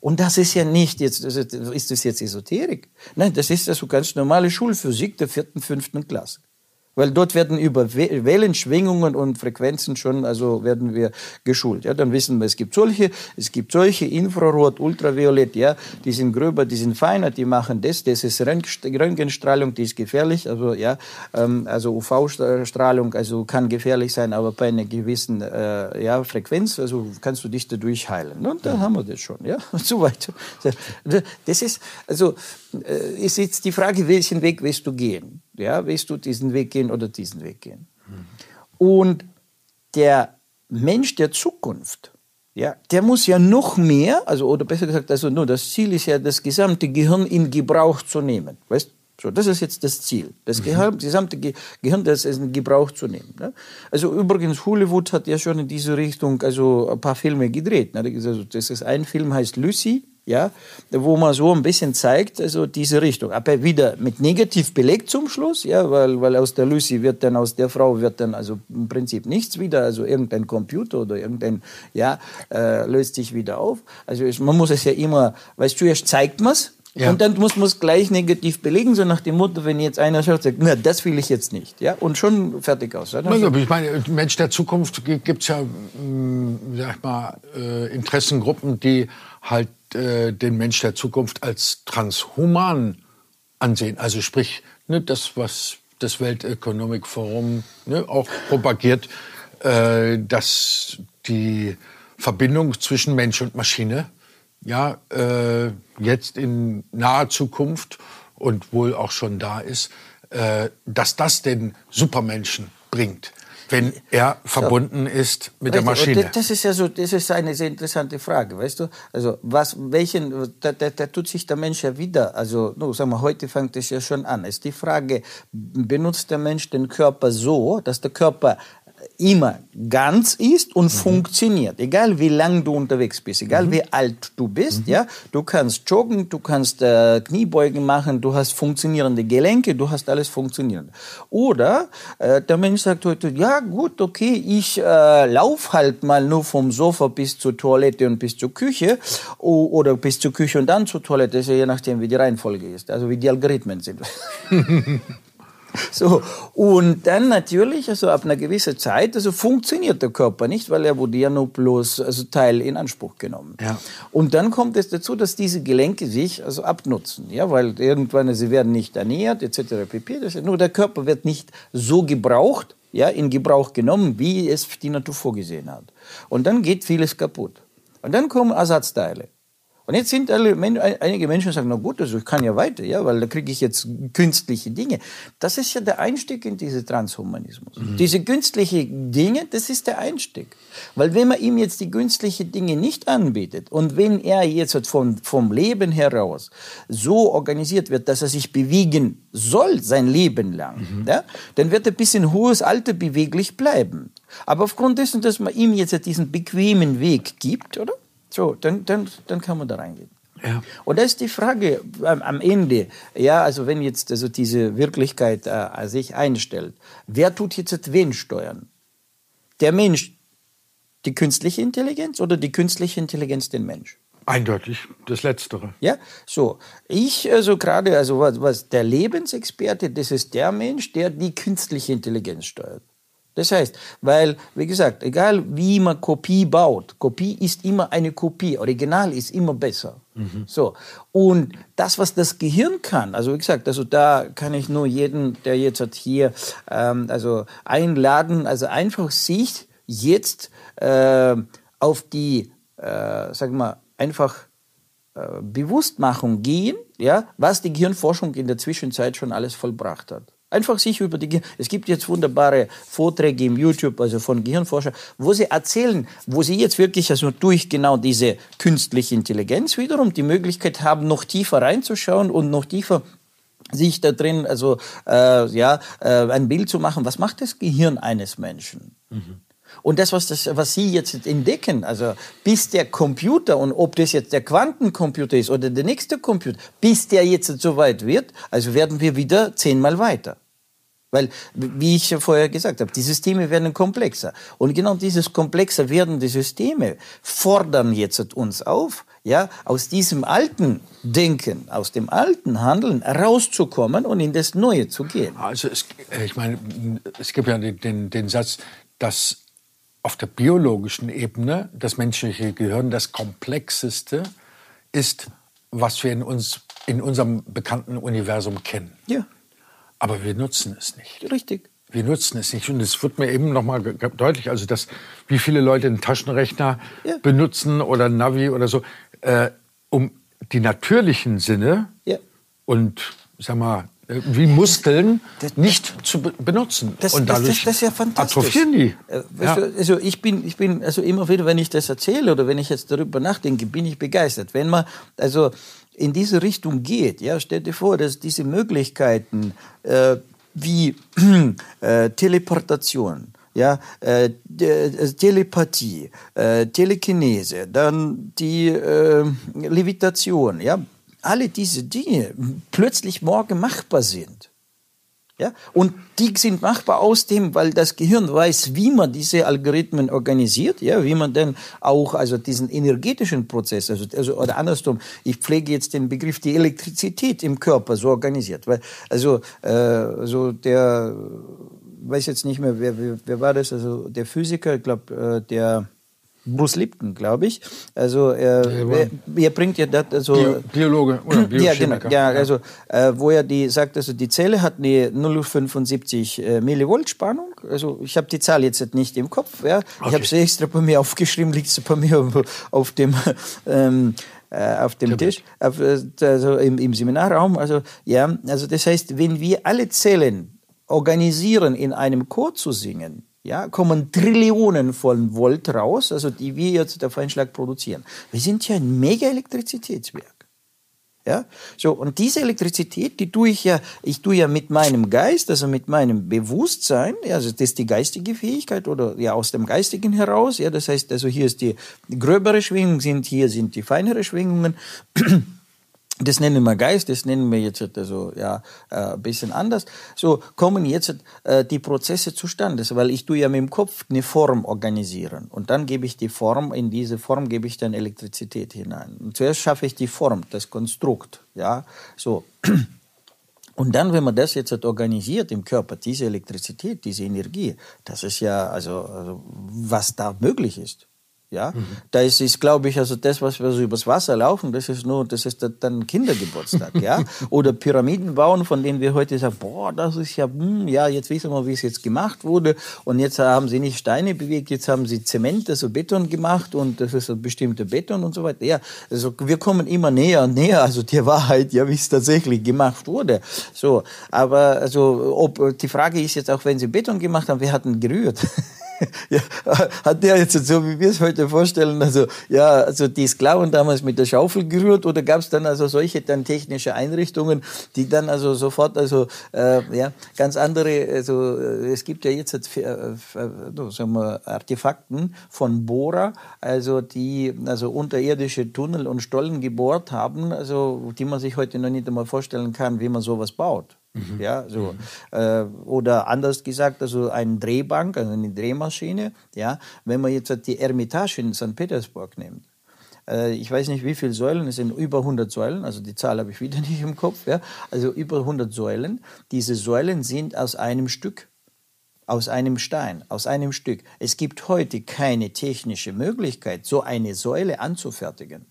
Und das ist ja nicht jetzt, ist das jetzt Esoterik? Nein, das ist also ganz normale Schulphysik der vierten, fünften Klasse. Weil dort werden über Wellenschwingungen und Frequenzen schon, also werden wir geschult. Ja, dann wissen wir, es gibt solche, es gibt solche, Infrarot, Ultraviolett, ja, die sind gröber, die sind feiner, die machen das, das ist Röntgenstrahlung, die ist gefährlich, also ja, ähm, also UV-Strahlung, also kann gefährlich sein, aber bei einer gewissen äh, ja, Frequenz, also kannst du dich dadurch heilen. Und dann haben wir das schon, ja, und [laughs] so weiter. Das ist, also, ist jetzt die Frage, welchen Weg willst du gehen? Ja, willst du diesen Weg gehen oder diesen Weg gehen? Mhm. Und der Mensch der Zukunft, ja, der muss ja noch mehr, also oder besser gesagt, also nur das Ziel ist ja, das gesamte Gehirn in Gebrauch zu nehmen. Weißt so, das ist jetzt das Ziel. Das mhm. gesamte Gehirn, das ist in Gebrauch zu nehmen. Ne? Also übrigens, Hollywood hat ja schon in diese Richtung also ein paar Filme gedreht. Ne? Also, das ist ein Film, heißt Lucy ja, wo man so ein bisschen zeigt, also diese Richtung. Aber wieder mit negativ belegt zum Schluss, ja, weil, weil aus der Lucy wird dann, aus der Frau wird dann also im Prinzip nichts wieder, also irgendein Computer oder irgendein, ja, äh, löst sich wieder auf. Also es, man muss es ja immer, weißt du, erst zeigt man es, ja. Und dann muss man es gleich negativ belegen, so nach dem Motto, wenn jetzt einer schaut, sagt, na, das will ich jetzt nicht. Ja? Und schon fertig aus. Ja, ich meine, Mensch der Zukunft gibt es ja, mh, mm, sag ich mal, äh, Interessengruppen, die halt äh, den Mensch der Zukunft als transhuman ansehen. Also sprich, ne, das, was das Welteconomic Forum ne, auch propagiert, äh, dass die Verbindung zwischen Mensch und Maschine ja äh, jetzt in naher Zukunft und wohl auch schon da ist, äh, dass das den Supermenschen bringt wenn er verbunden so. ist mit der Maschine. Das ist ja so, das ist eine sehr interessante Frage, weißt du? Also was, welchen, da, da, da tut sich der Mensch ja wieder. Also, no, sagen wir, heute fängt es ja schon an. Ist die Frage, benutzt der Mensch den Körper so, dass der Körper immer ganz ist und mhm. funktioniert. Egal wie lang du unterwegs bist, egal mhm. wie alt du bist, mhm. ja, du kannst joggen, du kannst äh, Kniebeugen machen, du hast funktionierende Gelenke, du hast alles funktionierend. Oder äh, der Mensch sagt heute, ja gut, okay, ich äh, lauf halt mal nur vom Sofa bis zur Toilette und bis zur Küche oder bis zur Küche und dann zur Toilette, ja je nachdem, wie die Reihenfolge ist, also wie die Algorithmen sind. [laughs] [laughs] So, und dann natürlich, also ab einer gewissen Zeit, also funktioniert der Körper nicht, weil er wurde ja nur bloß also Teil in Anspruch genommen. Ja. Und dann kommt es dazu, dass diese Gelenke sich also abnutzen, ja, weil irgendwann sie werden nicht ernährt etc. pp. Das nur der Körper wird nicht so gebraucht, ja, in Gebrauch genommen, wie es die Natur vorgesehen hat. Und dann geht vieles kaputt. Und dann kommen Ersatzteile. Und jetzt sind alle, einige Menschen sagen, na gut, also ich kann ja weiter, ja, weil da kriege ich jetzt künstliche Dinge. Das ist ja der Einstieg in diese Transhumanismus. Mhm. Diese künstlichen Dinge, das ist der Einstieg. Weil wenn man ihm jetzt die künstlichen Dinge nicht anbietet und wenn er jetzt vom, vom Leben heraus so organisiert wird, dass er sich bewegen soll sein Leben lang, mhm. ja, dann wird er bis in hohes Alter beweglich bleiben. Aber aufgrund dessen, dass man ihm jetzt diesen bequemen Weg gibt, oder? So, dann, dann, dann kann man da reingehen. Ja. Und da ist die Frage am Ende, ja, also wenn jetzt also diese Wirklichkeit äh, sich einstellt, wer tut jetzt wen steuern? Der Mensch die künstliche Intelligenz oder die künstliche Intelligenz den Mensch? Eindeutig das Letztere. Ja, so. Ich, also gerade, also was, was der Lebensexperte, das ist der Mensch, der die künstliche Intelligenz steuert. Das heißt, weil, wie gesagt, egal wie man Kopie baut, Kopie ist immer eine Kopie, Original ist immer besser. Mhm. So. Und das, was das Gehirn kann, also wie gesagt, also da kann ich nur jeden, der jetzt hat hier, ähm, also einladen, also einfach sich jetzt äh, auf die, äh, sag mal, einfach äh, Bewusstmachung gehen, ja, was die Gehirnforschung in der Zwischenzeit schon alles vollbracht hat. Einfach sich über die Gehirn. Es gibt jetzt wunderbare Vorträge im YouTube, also von Gehirnforschern, wo sie erzählen, wo sie jetzt wirklich also durch genau diese künstliche Intelligenz wiederum die Möglichkeit haben, noch tiefer reinzuschauen und noch tiefer sich da drin, also äh, ja, äh, ein Bild zu machen. Was macht das Gehirn eines Menschen? Mhm. Und das was, das, was Sie jetzt entdecken, also bis der Computer, und ob das jetzt der Quantencomputer ist oder der nächste Computer, bis der jetzt so weit wird, also werden wir wieder zehnmal weiter. Weil, wie ich vorher gesagt habe, die Systeme werden komplexer. Und genau dieses komplexer werdende Systeme fordern jetzt uns auf, ja, aus diesem alten Denken, aus dem alten Handeln rauszukommen und in das Neue zu gehen. Also es, äh, ich meine, es gibt ja den, den, den Satz, dass auf der biologischen Ebene das menschliche Gehirn das komplexeste ist, was wir in uns in unserem bekannten Universum kennen. Ja. Aber wir nutzen es nicht. Richtig. Wir nutzen es nicht. Und es wird mir eben noch mal deutlich, also dass, wie viele Leute einen Taschenrechner ja. benutzen oder Navi oder so, äh, um die natürlichen Sinne ja. und, sag mal, wie Muskeln das, nicht zu benutzen. Das, und dadurch das, das, ist ja fantastisch. atrophieren die. Äh, ja. Also ich bin, ich bin, also immer wieder, wenn ich das erzähle oder wenn ich jetzt darüber nachdenke, bin ich begeistert. Wenn man, also in diese Richtung geht, ja, stell dir vor, dass diese Möglichkeiten äh, wie [clears throat] äh, Teleportation, ja, äh, äh, Telepathie, äh, Telekinese, dann die äh, Levitation, ja, alle diese Dinge plötzlich morgen machbar sind. Ja? Und die sind machbar aus dem, weil das Gehirn weiß, wie man diese Algorithmen organisiert, ja, wie man dann auch also diesen energetischen Prozess, also, also oder andersrum, ich pflege jetzt den Begriff die Elektrizität im Körper so organisiert, weil also äh, so der weiß jetzt nicht mehr, wer, wer, wer war das, also der Physiker, ich glaube, äh, der Bruce Lipton, glaube ich. Also er, er, er, bringt ja das also Bio, Biologe oder [clears throat] Ja, genau. Ja, also äh, wo er die sagt, also die Zelle hat eine 0,75 äh, Millivolt Spannung. Also ich habe die Zahl jetzt nicht im Kopf. Ja, okay. ich habe sie extra bei mir aufgeschrieben, liegt sie bei mir auf dem [laughs] ähm, äh, auf dem Tisch, auf, äh, also im, im Seminarraum. Also ja, also das heißt, wenn wir alle Zellen organisieren, in einem Chor zu singen, ja, kommen Trillionen von Volt raus, also die wir jetzt auf einen Schlag produzieren. Wir sind ja ein mega Elektrizitätswerk. Ja, so, und diese Elektrizität, die tue ich ja, ich tue ja mit meinem Geist, also mit meinem Bewusstsein, ja, also das ist die geistige Fähigkeit oder ja aus dem Geistigen heraus, ja, das heißt, also hier ist die gröbere Schwingung, sind, hier sind die feinere Schwingungen. Das nennen wir Geist, das nennen wir jetzt also ja äh, ein bisschen anders. So kommen jetzt äh, die Prozesse zustande, weil ich tue ja mit dem Kopf eine Form organisieren und dann gebe ich die Form in diese Form gebe ich dann Elektrizität hinein. Und zuerst schaffe ich die Form, das Konstrukt, ja so. [clears throat] Und dann, wenn man das jetzt organisiert im Körper, diese Elektrizität, diese Energie, das ist ja also, also was da möglich ist. Ja, mhm. da ist, ist glaube ich, also das, was wir so übers Wasser laufen, das ist nur, das ist dann Kindergeburtstag, ja. [laughs] Oder Pyramiden bauen, von denen wir heute sagen, boah, das ist ja, hm, ja, jetzt wissen wir, wie es jetzt gemacht wurde. Und jetzt haben sie nicht Steine bewegt, jetzt haben sie Zement, also Beton gemacht und das ist ein bestimmter Beton und so weiter. Ja, also wir kommen immer näher und näher, also der Wahrheit, ja, wie es tatsächlich gemacht wurde. So, aber also, ob, die Frage ist jetzt auch, wenn sie Beton gemacht haben, wer hat denn gerührt? [laughs] ja, hat der jetzt so, wie wir es heute vorstellen, also ja, also die Sklaven damals mit der Schaufel gerührt oder gab es dann also solche dann technische Einrichtungen, die dann also sofort also äh, ja ganz andere, also äh, es gibt ja jetzt äh, äh, sagen wir, Artefakten von Bohrer, also die also unterirdische Tunnel und Stollen gebohrt haben, also die man sich heute noch nicht einmal vorstellen kann, wie man sowas baut. Mhm. Ja, so. Mhm. Äh, oder anders gesagt, also eine Drehbank, also eine Drehmaschine, ja, wenn man jetzt die Ermitage in St. Petersburg nimmt, äh, ich weiß nicht, wie viele Säulen, es sind über 100 Säulen, also die Zahl habe ich wieder [laughs] nicht im Kopf, ja, also über 100 Säulen. Diese Säulen sind aus einem Stück, aus einem Stein, aus einem Stück. Es gibt heute keine technische Möglichkeit, so eine Säule anzufertigen.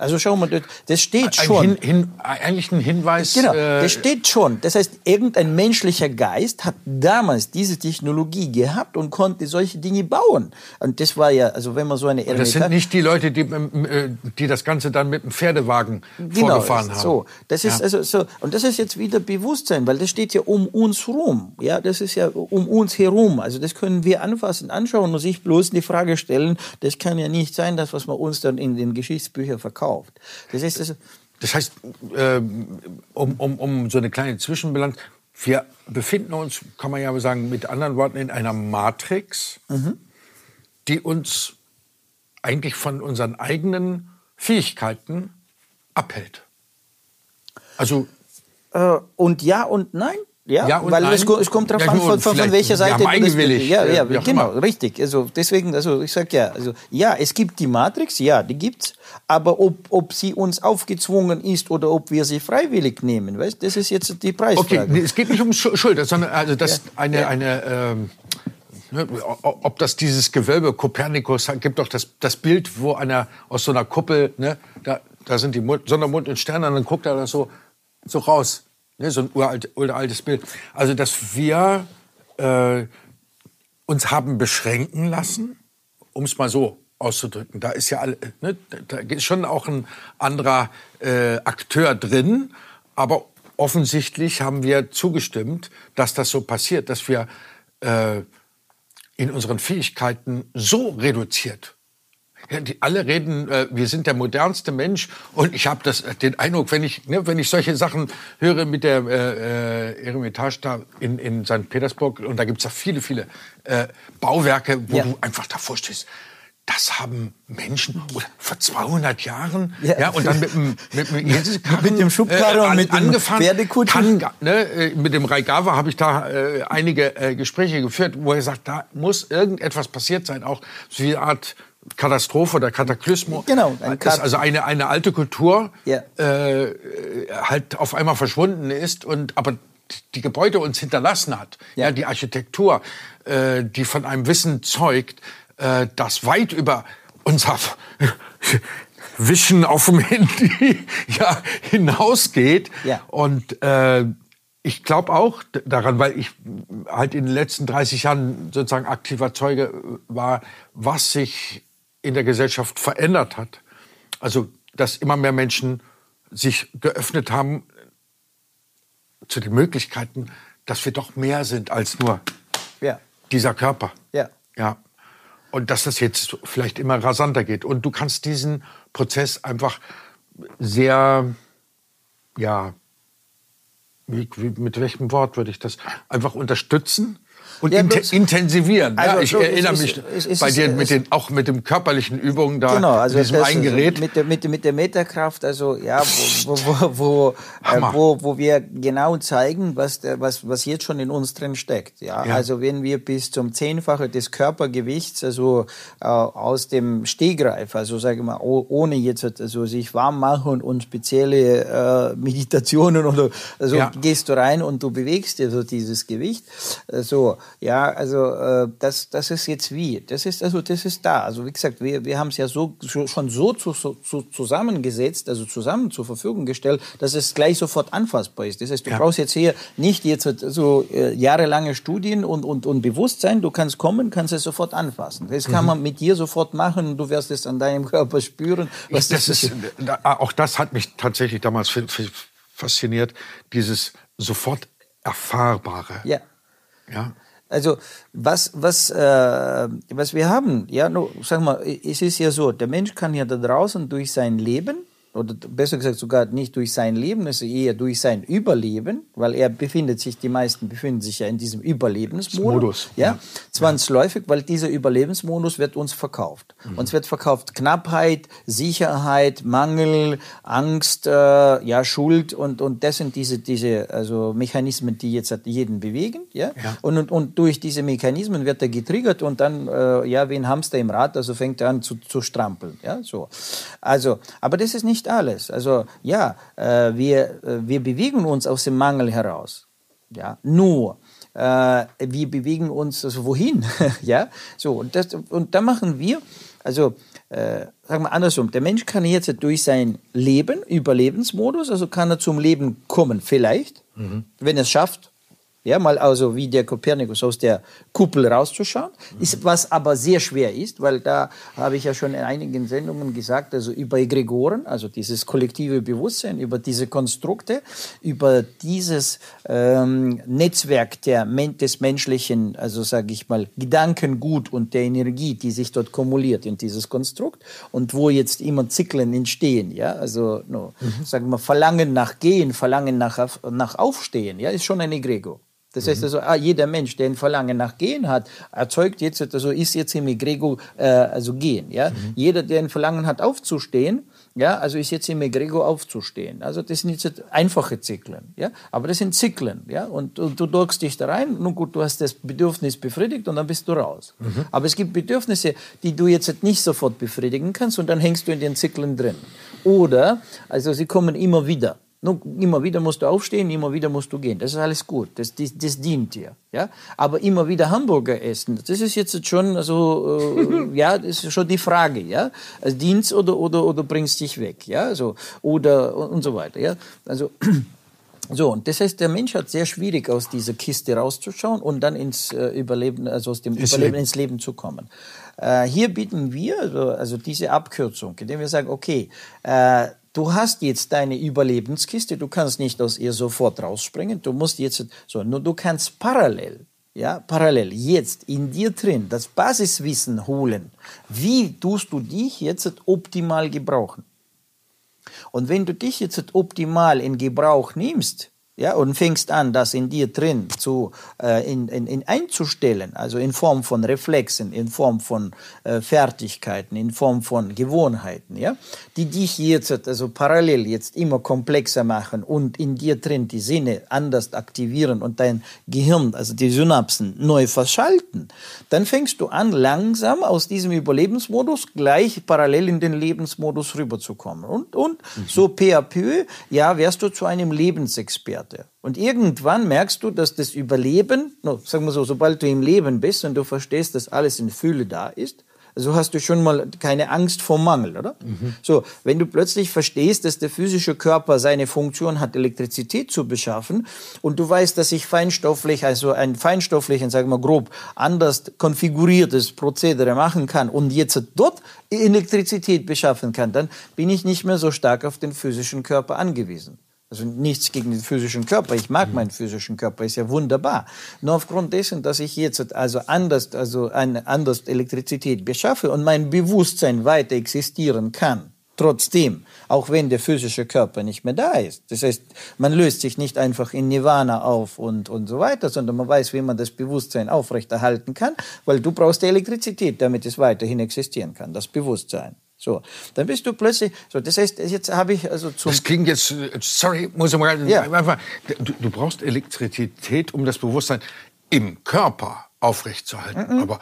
Also schau mal, das steht schon. Hin, hin, eigentlich ein Hinweis. Genau, äh, das steht schon. Das heißt, irgendein menschlicher Geist hat damals diese Technologie gehabt und konnte solche Dinge bauen. Und das war ja, also wenn man so eine Eremita Das sind nicht die Leute, die, äh, die das Ganze dann mit dem Pferdewagen genau, vorgefahren haben. So, das ist ja. also so. Und das ist jetzt wieder Bewusstsein, weil das steht ja um uns herum. Ja, das ist ja um uns herum. Also das können wir anfassen, anschauen und sich bloß die Frage stellen. Das kann ja nicht sein, das was man uns dann in den Geschichtsbüchern verkauft verkauft. Das, ist also das heißt, äh, um, um, um so eine kleine Zwischenbilanz, wir befinden uns, kann man ja sagen, mit anderen Worten, in einer Matrix, mhm. die uns eigentlich von unseren eigenen Fähigkeiten abhält. Also. Äh, und ja und nein. Ja, ja weil es, es, kommt darauf ja, an, von, von, von, welcher Seite. Ja, das, ja, ja, genau, immer. richtig. Also deswegen, also ich sage ja, also ja, es gibt die Matrix, ja, die gibt's, aber ob, ob sie uns aufgezwungen ist oder ob wir sie freiwillig nehmen, weißt, das ist jetzt die Preisfrage. Okay, es geht nicht um Schuld, sondern also das eine eine ähm, ne, ob das dieses Gewölbe Kopernikus gibt doch das, das Bild, wo einer aus so einer Kuppel, ne, da, da sind die Sonne, Mond und Sterne, und dann guckt er da so, so raus. Ne, so ein uralt, uraltes Bild. Also, dass wir äh, uns haben beschränken lassen, um es mal so auszudrücken. Da ist ja alle, ne, da ist schon auch ein anderer äh, Akteur drin, aber offensichtlich haben wir zugestimmt, dass das so passiert, dass wir äh, in unseren Fähigkeiten so reduziert ja, die alle reden, äh, wir sind der modernste Mensch. Und ich habe das den Eindruck, wenn ich, ne, wenn ich solche Sachen höre mit der äh, äh Eremitage da in, in St. Petersburg, und da gibt's ja viele, viele äh, Bauwerke, wo ja. du einfach davor stehst. Das haben Menschen oder vor 200 Jahren, ja, ja und dann mit dem, mit dem, [laughs] mit dem Schubkarren äh, und mit angefangen, dem Pferdekutschen. ne, äh, mit dem Raigava habe ich da äh, einige äh, Gespräche geführt, wo er sagt, da muss irgendetwas passiert sein, auch so eine Art Katastrophe oder Kataklysmus. Genau. Ein Kat also eine, eine alte Kultur ja. äh, halt auf einmal verschwunden ist und aber die Gebäude uns hinterlassen hat. Ja, ja die Architektur, äh, die von einem Wissen zeugt, äh, das weit über unser [laughs] Wischen auf dem Handy [laughs] ja, hinausgeht. Ja. Und äh, ich glaube auch daran, weil ich halt in den letzten 30 Jahren sozusagen aktiver Zeuge war, was sich in der Gesellschaft verändert hat. Also, dass immer mehr Menschen sich geöffnet haben zu den Möglichkeiten, dass wir doch mehr sind als nur ja. dieser Körper. Ja. ja. Und dass das jetzt vielleicht immer rasanter geht. Und du kannst diesen Prozess einfach sehr, ja, wie, wie, mit welchem Wort würde ich das einfach unterstützen? Und ja, int intensivieren. Also, ja, ich so, erinnere ist, mich ist, ist, bei dir mit den, auch mit den körperlichen Übungen da, genau, also diesem ein Gerät. Mit der, mit, mit der Meterkraft, also ja, wo, wo, wo, äh, wo, wo wir genau zeigen, was, der, was, was jetzt schon in uns drin steckt. Ja? ja. Also wenn wir bis zum Zehnfache des Körpergewichts, also äh, aus dem Stehgreif, also sage ich mal, ohne jetzt also sich warm machen und spezielle äh, Meditationen oder also ja. gehst du rein und du bewegst dir so dieses Gewicht. Äh, so, ja, also äh, das, das ist jetzt wie. Das ist also das ist da. Also wie gesagt, wir, wir haben es ja so schon so zu, zu, zusammengesetzt, also zusammen zur Verfügung gestellt, dass es gleich sofort anfassbar ist. Das heißt, du ja. brauchst jetzt hier nicht jetzt so äh, jahrelange Studien und, und, und Bewusstsein. Du kannst kommen, kannst es sofort anfassen. Das kann mhm. man mit dir sofort machen und du wirst es an deinem Körper spüren. Was das, das ist, auch das hat mich tatsächlich damals fasziniert, dieses sofort erfahrbare. Ja. Ja. Also was, was, äh, was wir haben, ja, no, sag mal, es ist ja so, der Mensch kann ja da draußen durch sein Leben oder besser gesagt sogar nicht durch sein Leben, also eher durch sein Überleben, weil er befindet sich, die meisten befinden sich ja in diesem Überlebensmodus. Ja, ja, zwangsläufig, weil dieser Überlebensmodus wird uns verkauft. Mhm. Uns wird verkauft Knappheit, Sicherheit, Mangel, Angst, äh, ja, Schuld und, und das sind diese, diese also Mechanismen, die jetzt jeden bewegen. Ja? ja. Und, und, und durch diese Mechanismen wird er getriggert und dann, äh, ja, wie ein Hamster im Rad, also fängt er an zu, zu strampeln. Ja, so. Also, aber das ist nicht alles. Also ja, äh, wir, äh, wir bewegen uns aus dem Mangel heraus. Ja, nur äh, wir bewegen uns also wohin? [laughs] ja, so und das und da machen wir also äh, sagen wir andersrum, der Mensch kann jetzt durch sein Leben, Überlebensmodus, also kann er zum Leben kommen, vielleicht, mhm. wenn er es schafft, ja, mal also wie der Kopernikus aus der Kuppel rauszuschauen, ist, was aber sehr schwer ist, weil da habe ich ja schon in einigen Sendungen gesagt, also über Egregoren, also dieses kollektive Bewusstsein, über diese Konstrukte, über dieses ähm, Netzwerk der, des menschlichen, also sage ich mal, Gedankengut und der Energie, die sich dort kumuliert in dieses Konstrukt und wo jetzt immer Zyklen entstehen, ja, also no, mhm. sagen wir Verlangen nach Gehen, Verlangen nach, nach Aufstehen, ja, ist schon ein Egregor. Das heißt also, ah, jeder Mensch, der ein Verlangen nach Gehen hat, erzeugt jetzt, also ist jetzt im Egregor, äh, also Gehen. Ja? Mhm. Jeder, der ein Verlangen hat aufzustehen, Ja, also ich setze mir Gregor aufzustehen. Also das sind jetzt einfache Zyklen, ja, aber das sind Zyklen, ja. Und, und du drückst dich da rein. Nun gut, du hast das Bedürfnis befriedigt und dann bist du raus. Mhm. Aber es gibt Bedürfnisse, die du jetzt nicht sofort befriedigen kannst und dann hängst du in den Zyklen drin. Oder, also sie kommen immer wieder. Nur immer wieder musst du aufstehen, immer wieder musst du gehen. Das ist alles gut. Das, das, das dient dir. Ja? Aber immer wieder Hamburger essen, das ist jetzt schon, also, äh, ja, das ist schon die Frage. Ja? Also Dienst oder, oder, oder bringst dich weg. Ja? Also, oder, und so weiter. Ja? Also, [clears throat] so, und das heißt, der Mensch hat sehr schwierig, aus dieser Kiste rauszuschauen und dann ins äh, Überleben, also aus dem ist Überleben Leben. ins Leben zu kommen. Äh, hier bieten wir also, also diese Abkürzung, indem wir sagen, okay, äh, du hast jetzt deine Überlebenskiste, du kannst nicht aus ihr sofort rausspringen, du musst jetzt, so, nur du kannst parallel, ja, parallel jetzt in dir drin das Basiswissen holen. Wie tust du dich jetzt optimal gebrauchen? Und wenn du dich jetzt optimal in Gebrauch nimmst, ja, und fängst an, das in dir drin zu äh, in, in, in einzustellen, also in Form von Reflexen, in Form von äh, Fertigkeiten, in Form von Gewohnheiten, ja, die dich jetzt also parallel jetzt immer komplexer machen und in dir drin die Sinne anders aktivieren und dein Gehirn, also die Synapsen neu verschalten, dann fängst du an, langsam aus diesem Überlebensmodus gleich parallel in den Lebensmodus rüberzukommen und und mhm. so peu à peu, ja, wärst du zu einem Lebensexperten. Werte. Und irgendwann merkst du, dass das Überleben, no, sagen wir so, sobald du im Leben bist und du verstehst, dass alles in Fülle da ist, so hast du schon mal keine Angst vor Mangel, oder? Mhm. So, wenn du plötzlich verstehst, dass der physische Körper seine Funktion hat, Elektrizität zu beschaffen, und du weißt, dass ich feinstofflich, also ein feinstofflich, sagen wir grob, anders konfiguriertes Prozedere machen kann und jetzt dort Elektrizität beschaffen kann, dann bin ich nicht mehr so stark auf den physischen Körper angewiesen. Also nichts gegen den physischen Körper. Ich mag meinen physischen Körper, ist ja wunderbar. Nur aufgrund dessen, dass ich jetzt also anders, also eine anders Elektrizität beschaffe und mein Bewusstsein weiter existieren kann, trotzdem, auch wenn der physische Körper nicht mehr da ist. Das heißt, man löst sich nicht einfach in Nirvana auf und, und so weiter, sondern man weiß, wie man das Bewusstsein aufrechterhalten kann, weil du brauchst die Elektrizität, damit es weiterhin existieren kann, das Bewusstsein. So, dann bist du plötzlich, so, das heißt, jetzt habe ich also zum... Das klingt jetzt, sorry, muss ich mal, ja. du, du brauchst Elektrizität, um das Bewusstsein im Körper aufrechtzuerhalten, mhm. aber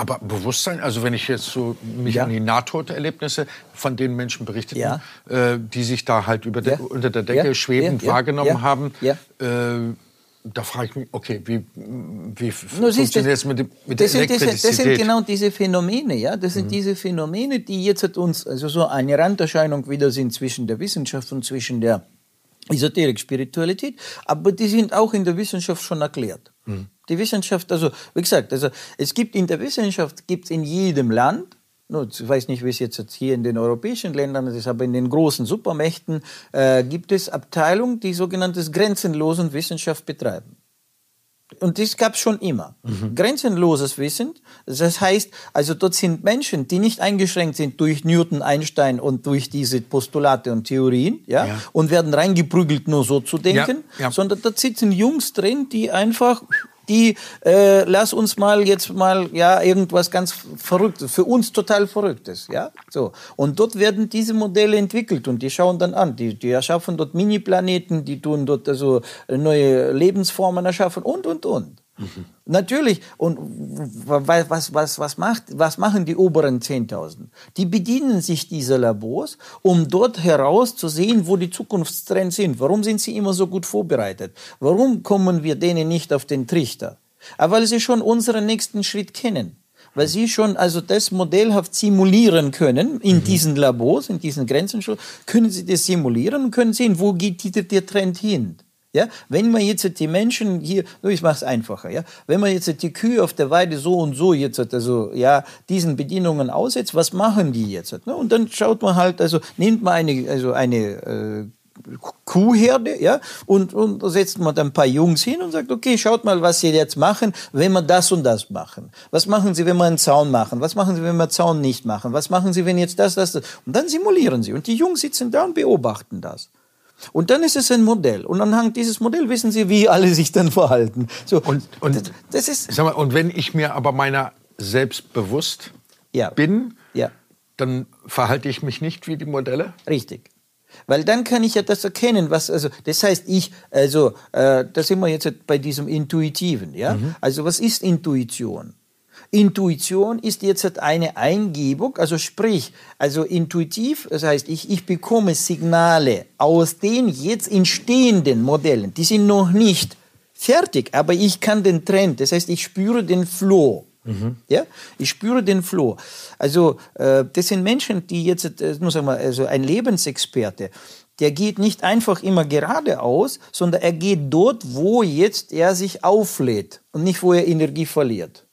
aber Bewusstsein, also wenn ich jetzt so mich ja. an die Nahtoderlebnisse von den Menschen berichteten, ja. äh, die sich da halt über ja. unter der Decke schwebend wahrgenommen haben, äh, da frage ich mich, okay, wie, wie funktioniert es mit, dem, mit das der sind, das, das sind genau diese Phänomene, ja, das sind mhm. diese Phänomene, die jetzt uns, also so eine Randerscheinung wieder sind zwischen der Wissenschaft und zwischen der Esoterik, Spiritualität, aber die sind auch in der Wissenschaft schon erklärt. Mhm. Die Wissenschaft, also wie gesagt, also es gibt in der Wissenschaft, gibt es in jedem Land ich weiß nicht, wie es jetzt hier in den europäischen Ländern ist, aber in den großen Supermächten äh, gibt es Abteilungen, die sogenanntes grenzenlosen Wissenschaft betreiben. Und das gab es schon immer. Mhm. Grenzenloses Wissen, das heißt, also dort sind Menschen, die nicht eingeschränkt sind durch Newton, Einstein und durch diese Postulate und Theorien, ja, ja. und werden reingeprügelt, nur so zu denken, ja, ja. sondern dort sitzen Jungs drin, die einfach die äh, lass uns mal jetzt mal ja irgendwas ganz Verrücktes, für uns total Verrücktes, ja, so. Und dort werden diese Modelle entwickelt und die schauen dann an, die, die erschaffen dort Mini-Planeten, die tun dort also neue Lebensformen erschaffen und und und. Mhm. Natürlich. Und was, was, was, macht, was machen die oberen 10.000? Die bedienen sich dieser Labors, um dort herauszusehen, wo die Zukunftstrends sind. Warum sind sie immer so gut vorbereitet? Warum kommen wir denen nicht auf den Trichter? Aber weil sie schon unseren nächsten Schritt kennen. Weil sie schon also das modellhaft simulieren können in mhm. diesen Labors, in diesen Grenzen, können sie das simulieren und können sehen, wo geht der Trend hin. Ja, wenn man jetzt die Menschen hier, ich mache es einfacher, ja, wenn man jetzt die Kühe auf der Weide so und so jetzt also ja diesen Bedienungen aussetzt, was machen die jetzt? Ne? Und dann schaut man halt, also nimmt man eine also eine äh, Kuhherde, ja, und, und da setzt man dann ein paar Jungs hin und sagt, okay, schaut mal, was sie jetzt machen, wenn wir das und das machen. Was machen sie, wenn wir einen Zaun machen? Was machen sie, wenn wir einen Zaun nicht machen? Was machen sie, wenn jetzt das, das, das? Und dann simulieren sie. Und die Jungs sitzen da und beobachten das. Und dann ist es ein Modell. Und anhand dieses Modell wissen Sie, wie alle sich dann verhalten. So, und, und, das ist sag mal, und wenn ich mir aber meiner selbst bewusst ja. bin, ja. dann verhalte ich mich nicht wie die Modelle? Richtig. Weil dann kann ich ja das erkennen, was, also, das heißt, ich, also, äh, da sind wir jetzt bei diesem Intuitiven, ja? Mhm. Also, was ist Intuition? Intuition ist jetzt eine Eingebung, also sprich, also intuitiv, das heißt, ich, ich bekomme Signale aus den jetzt entstehenden Modellen, die sind noch nicht fertig, aber ich kann den Trend, das heißt, ich spüre den Flow. Mhm. Ja, ich spüre den Flow. Also äh, das sind Menschen, die jetzt, äh, nur sagen wir, also ein Lebensexperte, der geht nicht einfach immer geradeaus, sondern er geht dort, wo jetzt er sich auflädt und nicht, wo er Energie verliert.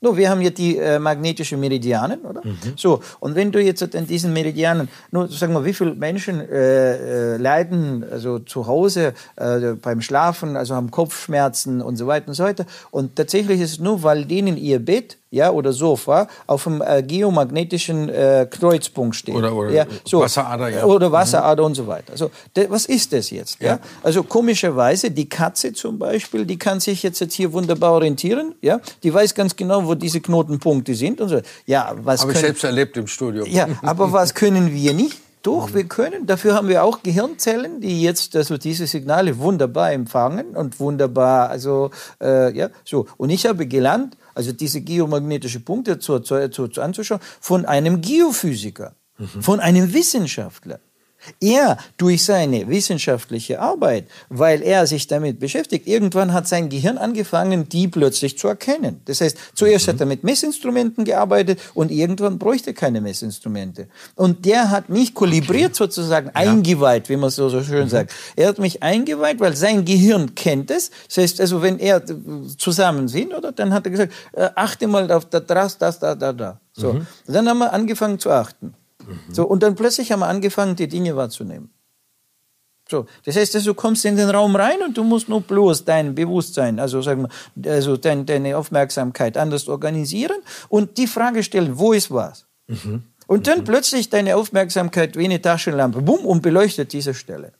No, wir haben ja die äh, magnetischen Meridianen, oder? Mhm. So, und wenn du jetzt an diesen Meridianen, nur sag mal, wie viele Menschen äh, äh, leiden also zu Hause äh, beim Schlafen, also haben Kopfschmerzen und so weiter und so weiter. Und tatsächlich ist es nur, weil denen ihr Bett ja, oder Sofa auf einem äh, geomagnetischen äh, Kreuzpunkt steht. Oder, oder ja, so. Wasserader, ja. Oder Wasserader mhm. und so weiter. Also, was ist das jetzt? Ja. ja. Also komischerweise, die Katze zum Beispiel, die kann sich jetzt, jetzt hier wunderbar orientieren. Ja. Die weiß ganz genau, wo diese Knotenpunkte sind und so. Ja, was Habe ich selbst erlebt im Studium. Ja, [laughs] aber was können wir nicht? Doch, wir können. Dafür haben wir auch Gehirnzellen, die jetzt also diese Signale wunderbar empfangen und wunderbar, also äh, ja, so. Und ich habe gelernt, also diese geomagnetische Punkte zu, zu, zu, anzuschauen, von einem Geophysiker, mhm. von einem Wissenschaftler. Er durch seine wissenschaftliche Arbeit, weil er sich damit beschäftigt, irgendwann hat sein Gehirn angefangen, die plötzlich zu erkennen. Das heißt, zuerst mhm. hat er mit Messinstrumenten gearbeitet und irgendwann bräuchte er keine Messinstrumente. Und der hat mich kalibriert okay. sozusagen, ja. eingeweiht, wie man so, so schön mhm. sagt. Er hat mich eingeweiht, weil sein Gehirn kennt es. Das heißt, also wenn er zusammen sind, oder, dann hat er gesagt, äh, achte mal auf das, das, da, da, da. So. Mhm. Dann haben wir angefangen zu achten. Mhm. So, und dann plötzlich haben wir angefangen, die Dinge wahrzunehmen. So, das heißt, also, du kommst in den Raum rein und du musst nur bloß dein Bewusstsein, also sagen wir, also dein, deine Aufmerksamkeit anders organisieren und die Frage stellen, wo ist was? Mhm. Und dann mhm. plötzlich deine Aufmerksamkeit wie eine Taschenlampe, bumm, und beleuchtet diese Stelle.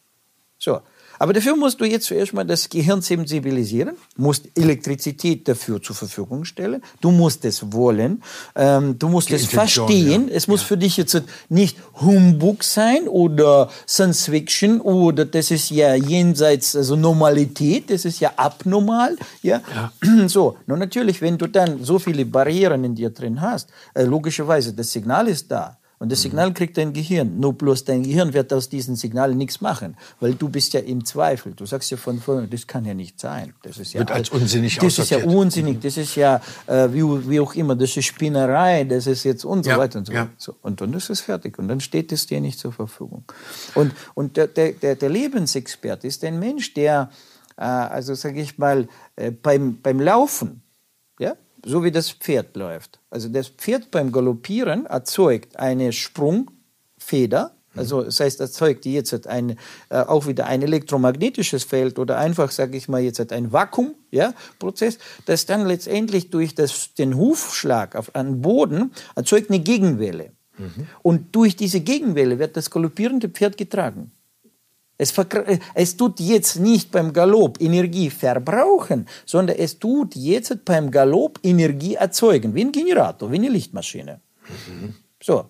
So, aber dafür musst du jetzt zuerst mal das Gehirn sensibilisieren, musst Elektrizität dafür zur Verfügung stellen, du musst es wollen, ähm, du musst Die es verstehen. Ja. Es muss ja. für dich jetzt nicht Humbug sein oder Science Fiction oder das ist ja jenseits, also Normalität, das ist ja abnormal. Ja? ja. [clears throat] So, nun natürlich, wenn du dann so viele Barrieren in dir drin hast, äh, logischerweise, das Signal ist da. Und das Signal kriegt dein Gehirn. Nur bloß dein Gehirn wird aus diesen Signalen nichts machen, weil du bist ja im Zweifel. Du sagst ja von vorne, das kann ja nicht sein. Das ist ja wird als unsinnig Das ist ja unsinnig. Das ist ja äh, wie, wie auch immer. Das ist Spinnerei. Das ist jetzt und so ja, weiter und so ja. So, und dann ist es fertig. Und dann steht es dir nicht zur Verfügung. Und und der der, der Lebensexperte ist ein Mensch, der äh, also sage ich mal äh, beim beim Laufen, ja so wie das Pferd läuft. Also das Pferd beim Galoppieren erzeugt eine Sprungfeder, also das heißt, erzeugt jetzt ein, äh, auch wieder ein elektromagnetisches Feld oder einfach, sage ich mal, jetzt ein Vakuum, ja, Prozess, das dann letztendlich durch das, den Hufschlag auf einen Boden erzeugt eine Gegenwelle. Mhm. Und durch diese Gegenwelle wird das galoppierende Pferd getragen. Es, es, tut jetzt nicht beim Galopp Energie verbrauchen, sondern es tut jetzt beim Galopp Energie erzeugen, wie ein Generator, wie eine Lichtmaschine. Mhm. So.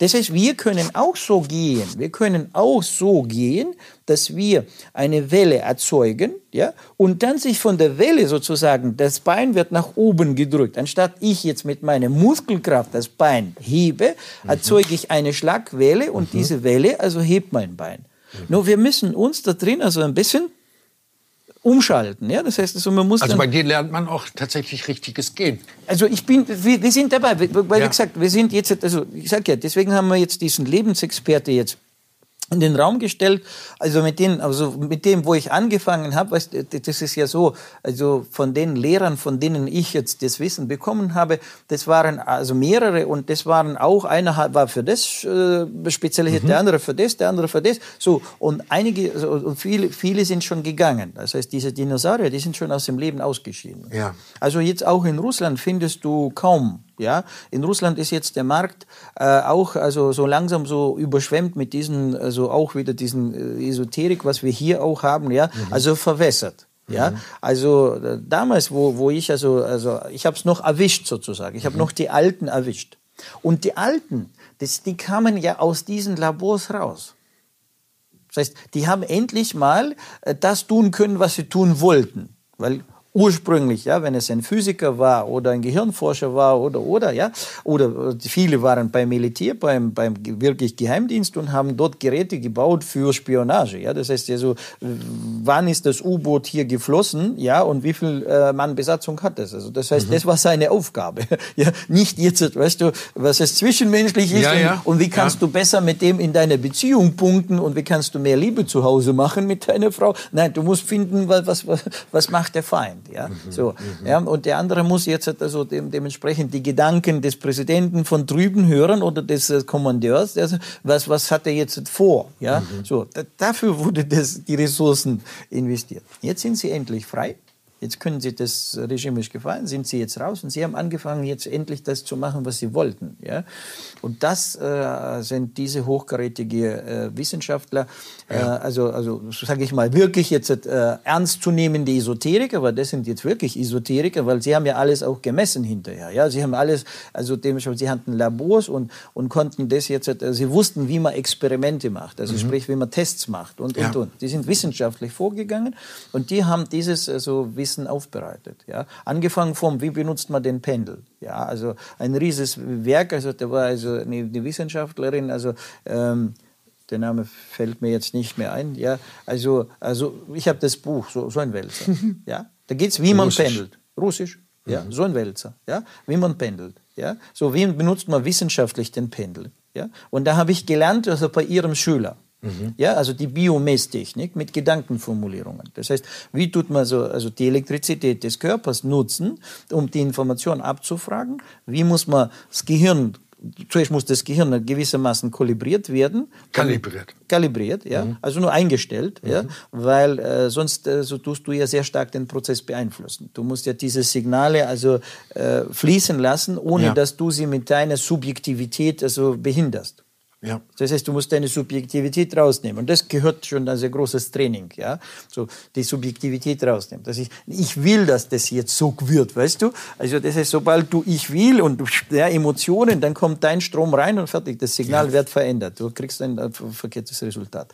Das heißt, wir können auch so gehen, wir können auch so gehen, dass wir eine Welle erzeugen, ja, und dann sich von der Welle sozusagen, das Bein wird nach oben gedrückt. Anstatt ich jetzt mit meiner Muskelkraft das Bein hebe, mhm. erzeuge ich eine Schlagwelle und mhm. diese Welle also hebt mein Bein. Mhm. Nur wir müssen uns da drin also ein bisschen umschalten. Ja? Das heißt, also man muss also bei dir lernt man auch tatsächlich richtiges Gehen. Also ich bin, wir, wir sind dabei, weil ja. wie gesagt, wir sind jetzt, also ich sage ja, deswegen haben wir jetzt diesen Lebensexperte jetzt in den Raum gestellt. Also mit denen, also mit dem, wo ich angefangen habe, weißt, das ist ja so, also von den Lehrern, von denen ich jetzt das Wissen bekommen habe, das waren also mehrere und das waren auch einer war für das äh, spezialisiert, mhm. der andere für das, der andere für das. So und einige also, und viele, viele sind schon gegangen. Das heißt, diese Dinosaurier, die sind schon aus dem Leben ausgeschieden. Ja. Also jetzt auch in Russland findest du kaum ja, in Russland ist jetzt der Markt äh, auch also so langsam so überschwemmt mit diesen also auch wieder diesen äh, Esoterik, was wir hier auch haben, ja, mhm. also verwässert. Ja, mhm. also äh, damals, wo, wo ich also also ich habe es noch erwischt sozusagen. Ich habe mhm. noch die Alten erwischt. Und die Alten, das, die kamen ja aus diesen Labors raus. Das heißt, die haben endlich mal äh, das tun können, was sie tun wollten. Weil ursprünglich, ja, wenn es ein Physiker war oder ein Gehirnforscher war oder oder ja, oder viele waren beim Militär, beim beim wirklich Geheimdienst und haben dort Geräte gebaut für Spionage, ja, das heißt ja so, wann ist das U-Boot hier geflossen, ja, und wie viel äh, Mann Besatzung hat das? Also das heißt, mhm. das war seine Aufgabe, [laughs] ja, nicht jetzt, weißt du, was es zwischenmenschlich ist ja, und, ja. und, wie kannst ja. du besser mit dem in deiner Beziehung punkten und wie kannst du mehr Liebe zu Hause machen mit deiner Frau? Nein, du musst finden, was was was macht der Feind? Feind. Ja? Mhm, so, mhm. ja? Und der andere muss jetzt also dem, dementsprechend die Gedanken des Präsidenten von drüben hören oder des äh, Kommandeurs. Also, was, was hat er jetzt vor? Ja? Mhm. So, da, dafür [laughs] wurde das, die Ressourcen investiert. Jetzt sind sie endlich frei. Jetzt können Sie das Regime ist gefallen, sind Sie jetzt raus und Sie haben angefangen, jetzt endlich das zu machen, was Sie wollten. Ja? Und das äh, sind diese hochkarätige äh, Wissenschaftler, äh, ja. äh, also, also sage ich mal, wirklich jetzt äh, ernstzunehmende Esoteriker, weil das sind jetzt wirklich Esoteriker, weil sie haben ja alles auch gemessen hinterher. Ja? Sie haben alles, also dementsprechend, sie hatten Labors und, und konnten das jetzt, äh, sie wussten, wie man Experimente macht, also mhm. sprich, wie man Tests macht und, und, ja. und. Die sind wissenschaftlich vorgegangen und die haben dieses also, Wissen Wissen aufbereitet. Ja. Angefangen vom, wie benutzt man den Pendel. Ja, also ein rieses Werk, also da war also eine, eine Wissenschaftlerin, also ähm, der Name fällt mir jetzt nicht mehr ein. Ja, also, also ich habe das Buch, so, so ein Wälzer. [laughs] ja, da geht es, wie man Russisch. pendelt. Russisch. Ja, mhm. so ein Wälzer. Ja, wie man pendelt. Ja, so wie benutzt man wissenschaftlich den Pendel. Ja, und da habe ich gelernt, also bei ihrem Schüler. Mhm. Ja, also die Biomesstechnik mit Gedankenformulierungen. Das heißt, wie tut man so, also die Elektrizität des Körpers nutzen, um die Information abzufragen? Wie muss man das Gehirn zuerst muss das Gehirn gewissermaßen kalibriert werden. Kalibriert. Kalibriert, ja. Mhm. Also nur eingestellt, mhm. ja. Weil äh, sonst äh, so tust du ja sehr stark den Prozess beeinflussen. Du musst ja diese Signale also äh, fließen lassen, ohne ja. dass du sie mit deiner Subjektivität also behinderst. Ja. Das heißt, du musst deine Subjektivität rausnehmen. Und das gehört schon als ein großes Training, ja. So, die Subjektivität rausnehmen. Dass ich, ich will, dass das jetzt so wird, weißt du? Also, das heißt, sobald du ich will und ja, Emotionen, dann kommt dein Strom rein und fertig. Das Signal ja. wird verändert. Du kriegst ein, ein verkehrtes Resultat.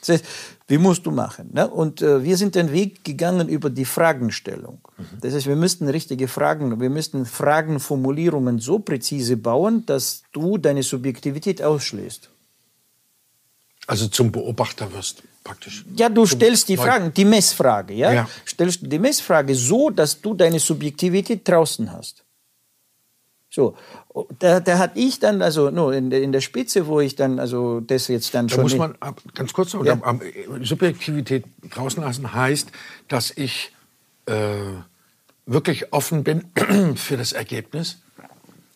Das heißt, wie musst du machen? Ne? Und äh, wir sind den Weg gegangen über die Fragenstellung. Mhm. Das heißt, wir müssten richtige Fragen, wir müssten Fragenformulierungen so präzise bauen, dass du deine Subjektivität ausschließt. Also zum Beobachter wirst praktisch. Ja, du stellst die Fragen, die Messfrage, ja? ja? Stellst die Messfrage so, dass du deine Subjektivität draußen hast. So, da, da hatte ich dann, also nur in, in der Spitze, wo ich dann, also das jetzt dann da schon. Da muss man ganz kurz noch, ja. Subjektivität draußen lassen heißt, dass ich äh, wirklich offen bin [clears throat] für das Ergebnis.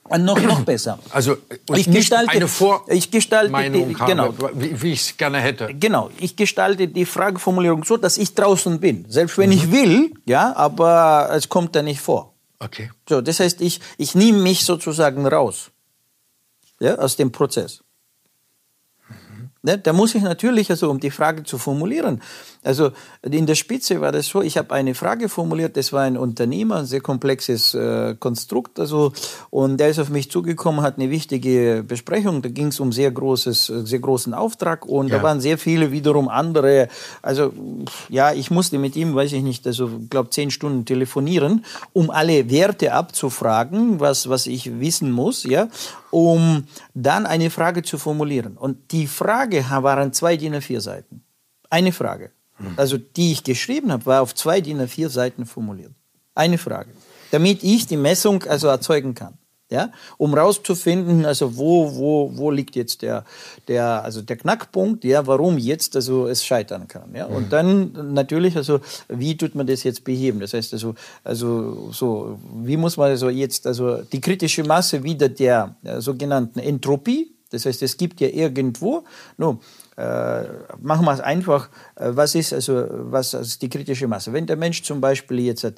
Und noch, noch besser. Also ich gestalte, eine Vor ich gestalte die, genau, habe, wie, wie ich es gerne hätte. Genau, ich gestalte die Frageformulierung so, dass ich draußen bin. Selbst wenn mhm. ich will, ja, aber es kommt da nicht vor. Okay. So, das heißt, ich, ich nehme mich sozusagen raus ja, aus dem Prozess. Ne, da muss ich natürlich, also um die Frage zu formulieren, also in der Spitze war das so, ich habe eine Frage formuliert, das war ein Unternehmer, ein sehr komplexes äh, Konstrukt, also und der ist auf mich zugekommen, hat eine wichtige Besprechung, da ging es um sehr großes, sehr großen Auftrag und ja. da waren sehr viele wiederum andere, also ja, ich musste mit ihm, weiß ich nicht, also glaube zehn Stunden telefonieren, um alle Werte abzufragen, was was ich wissen muss, ja, um dann eine Frage zu formulieren. Und die Frage waren zwei DIN A4 Seiten. Eine Frage also die ich geschrieben habe, war auf zwei DIN A4 Seiten formuliert. Eine Frage. Damit ich die Messung also erzeugen kann. Ja, um rauszufinden, also wo, wo, wo liegt jetzt der, der, also der Knackpunkt, ja, warum jetzt also es scheitern kann. Ja, und dann natürlich, also wie tut man das jetzt beheben? Das heißt also, also so, wie muss man also jetzt also die kritische Masse wieder der äh, sogenannten Entropie, das heißt, es gibt ja irgendwo, no, äh, machen wir es einfach, äh, was ist also was ist die kritische Masse? Wenn der Mensch zum Beispiel jetzt äh,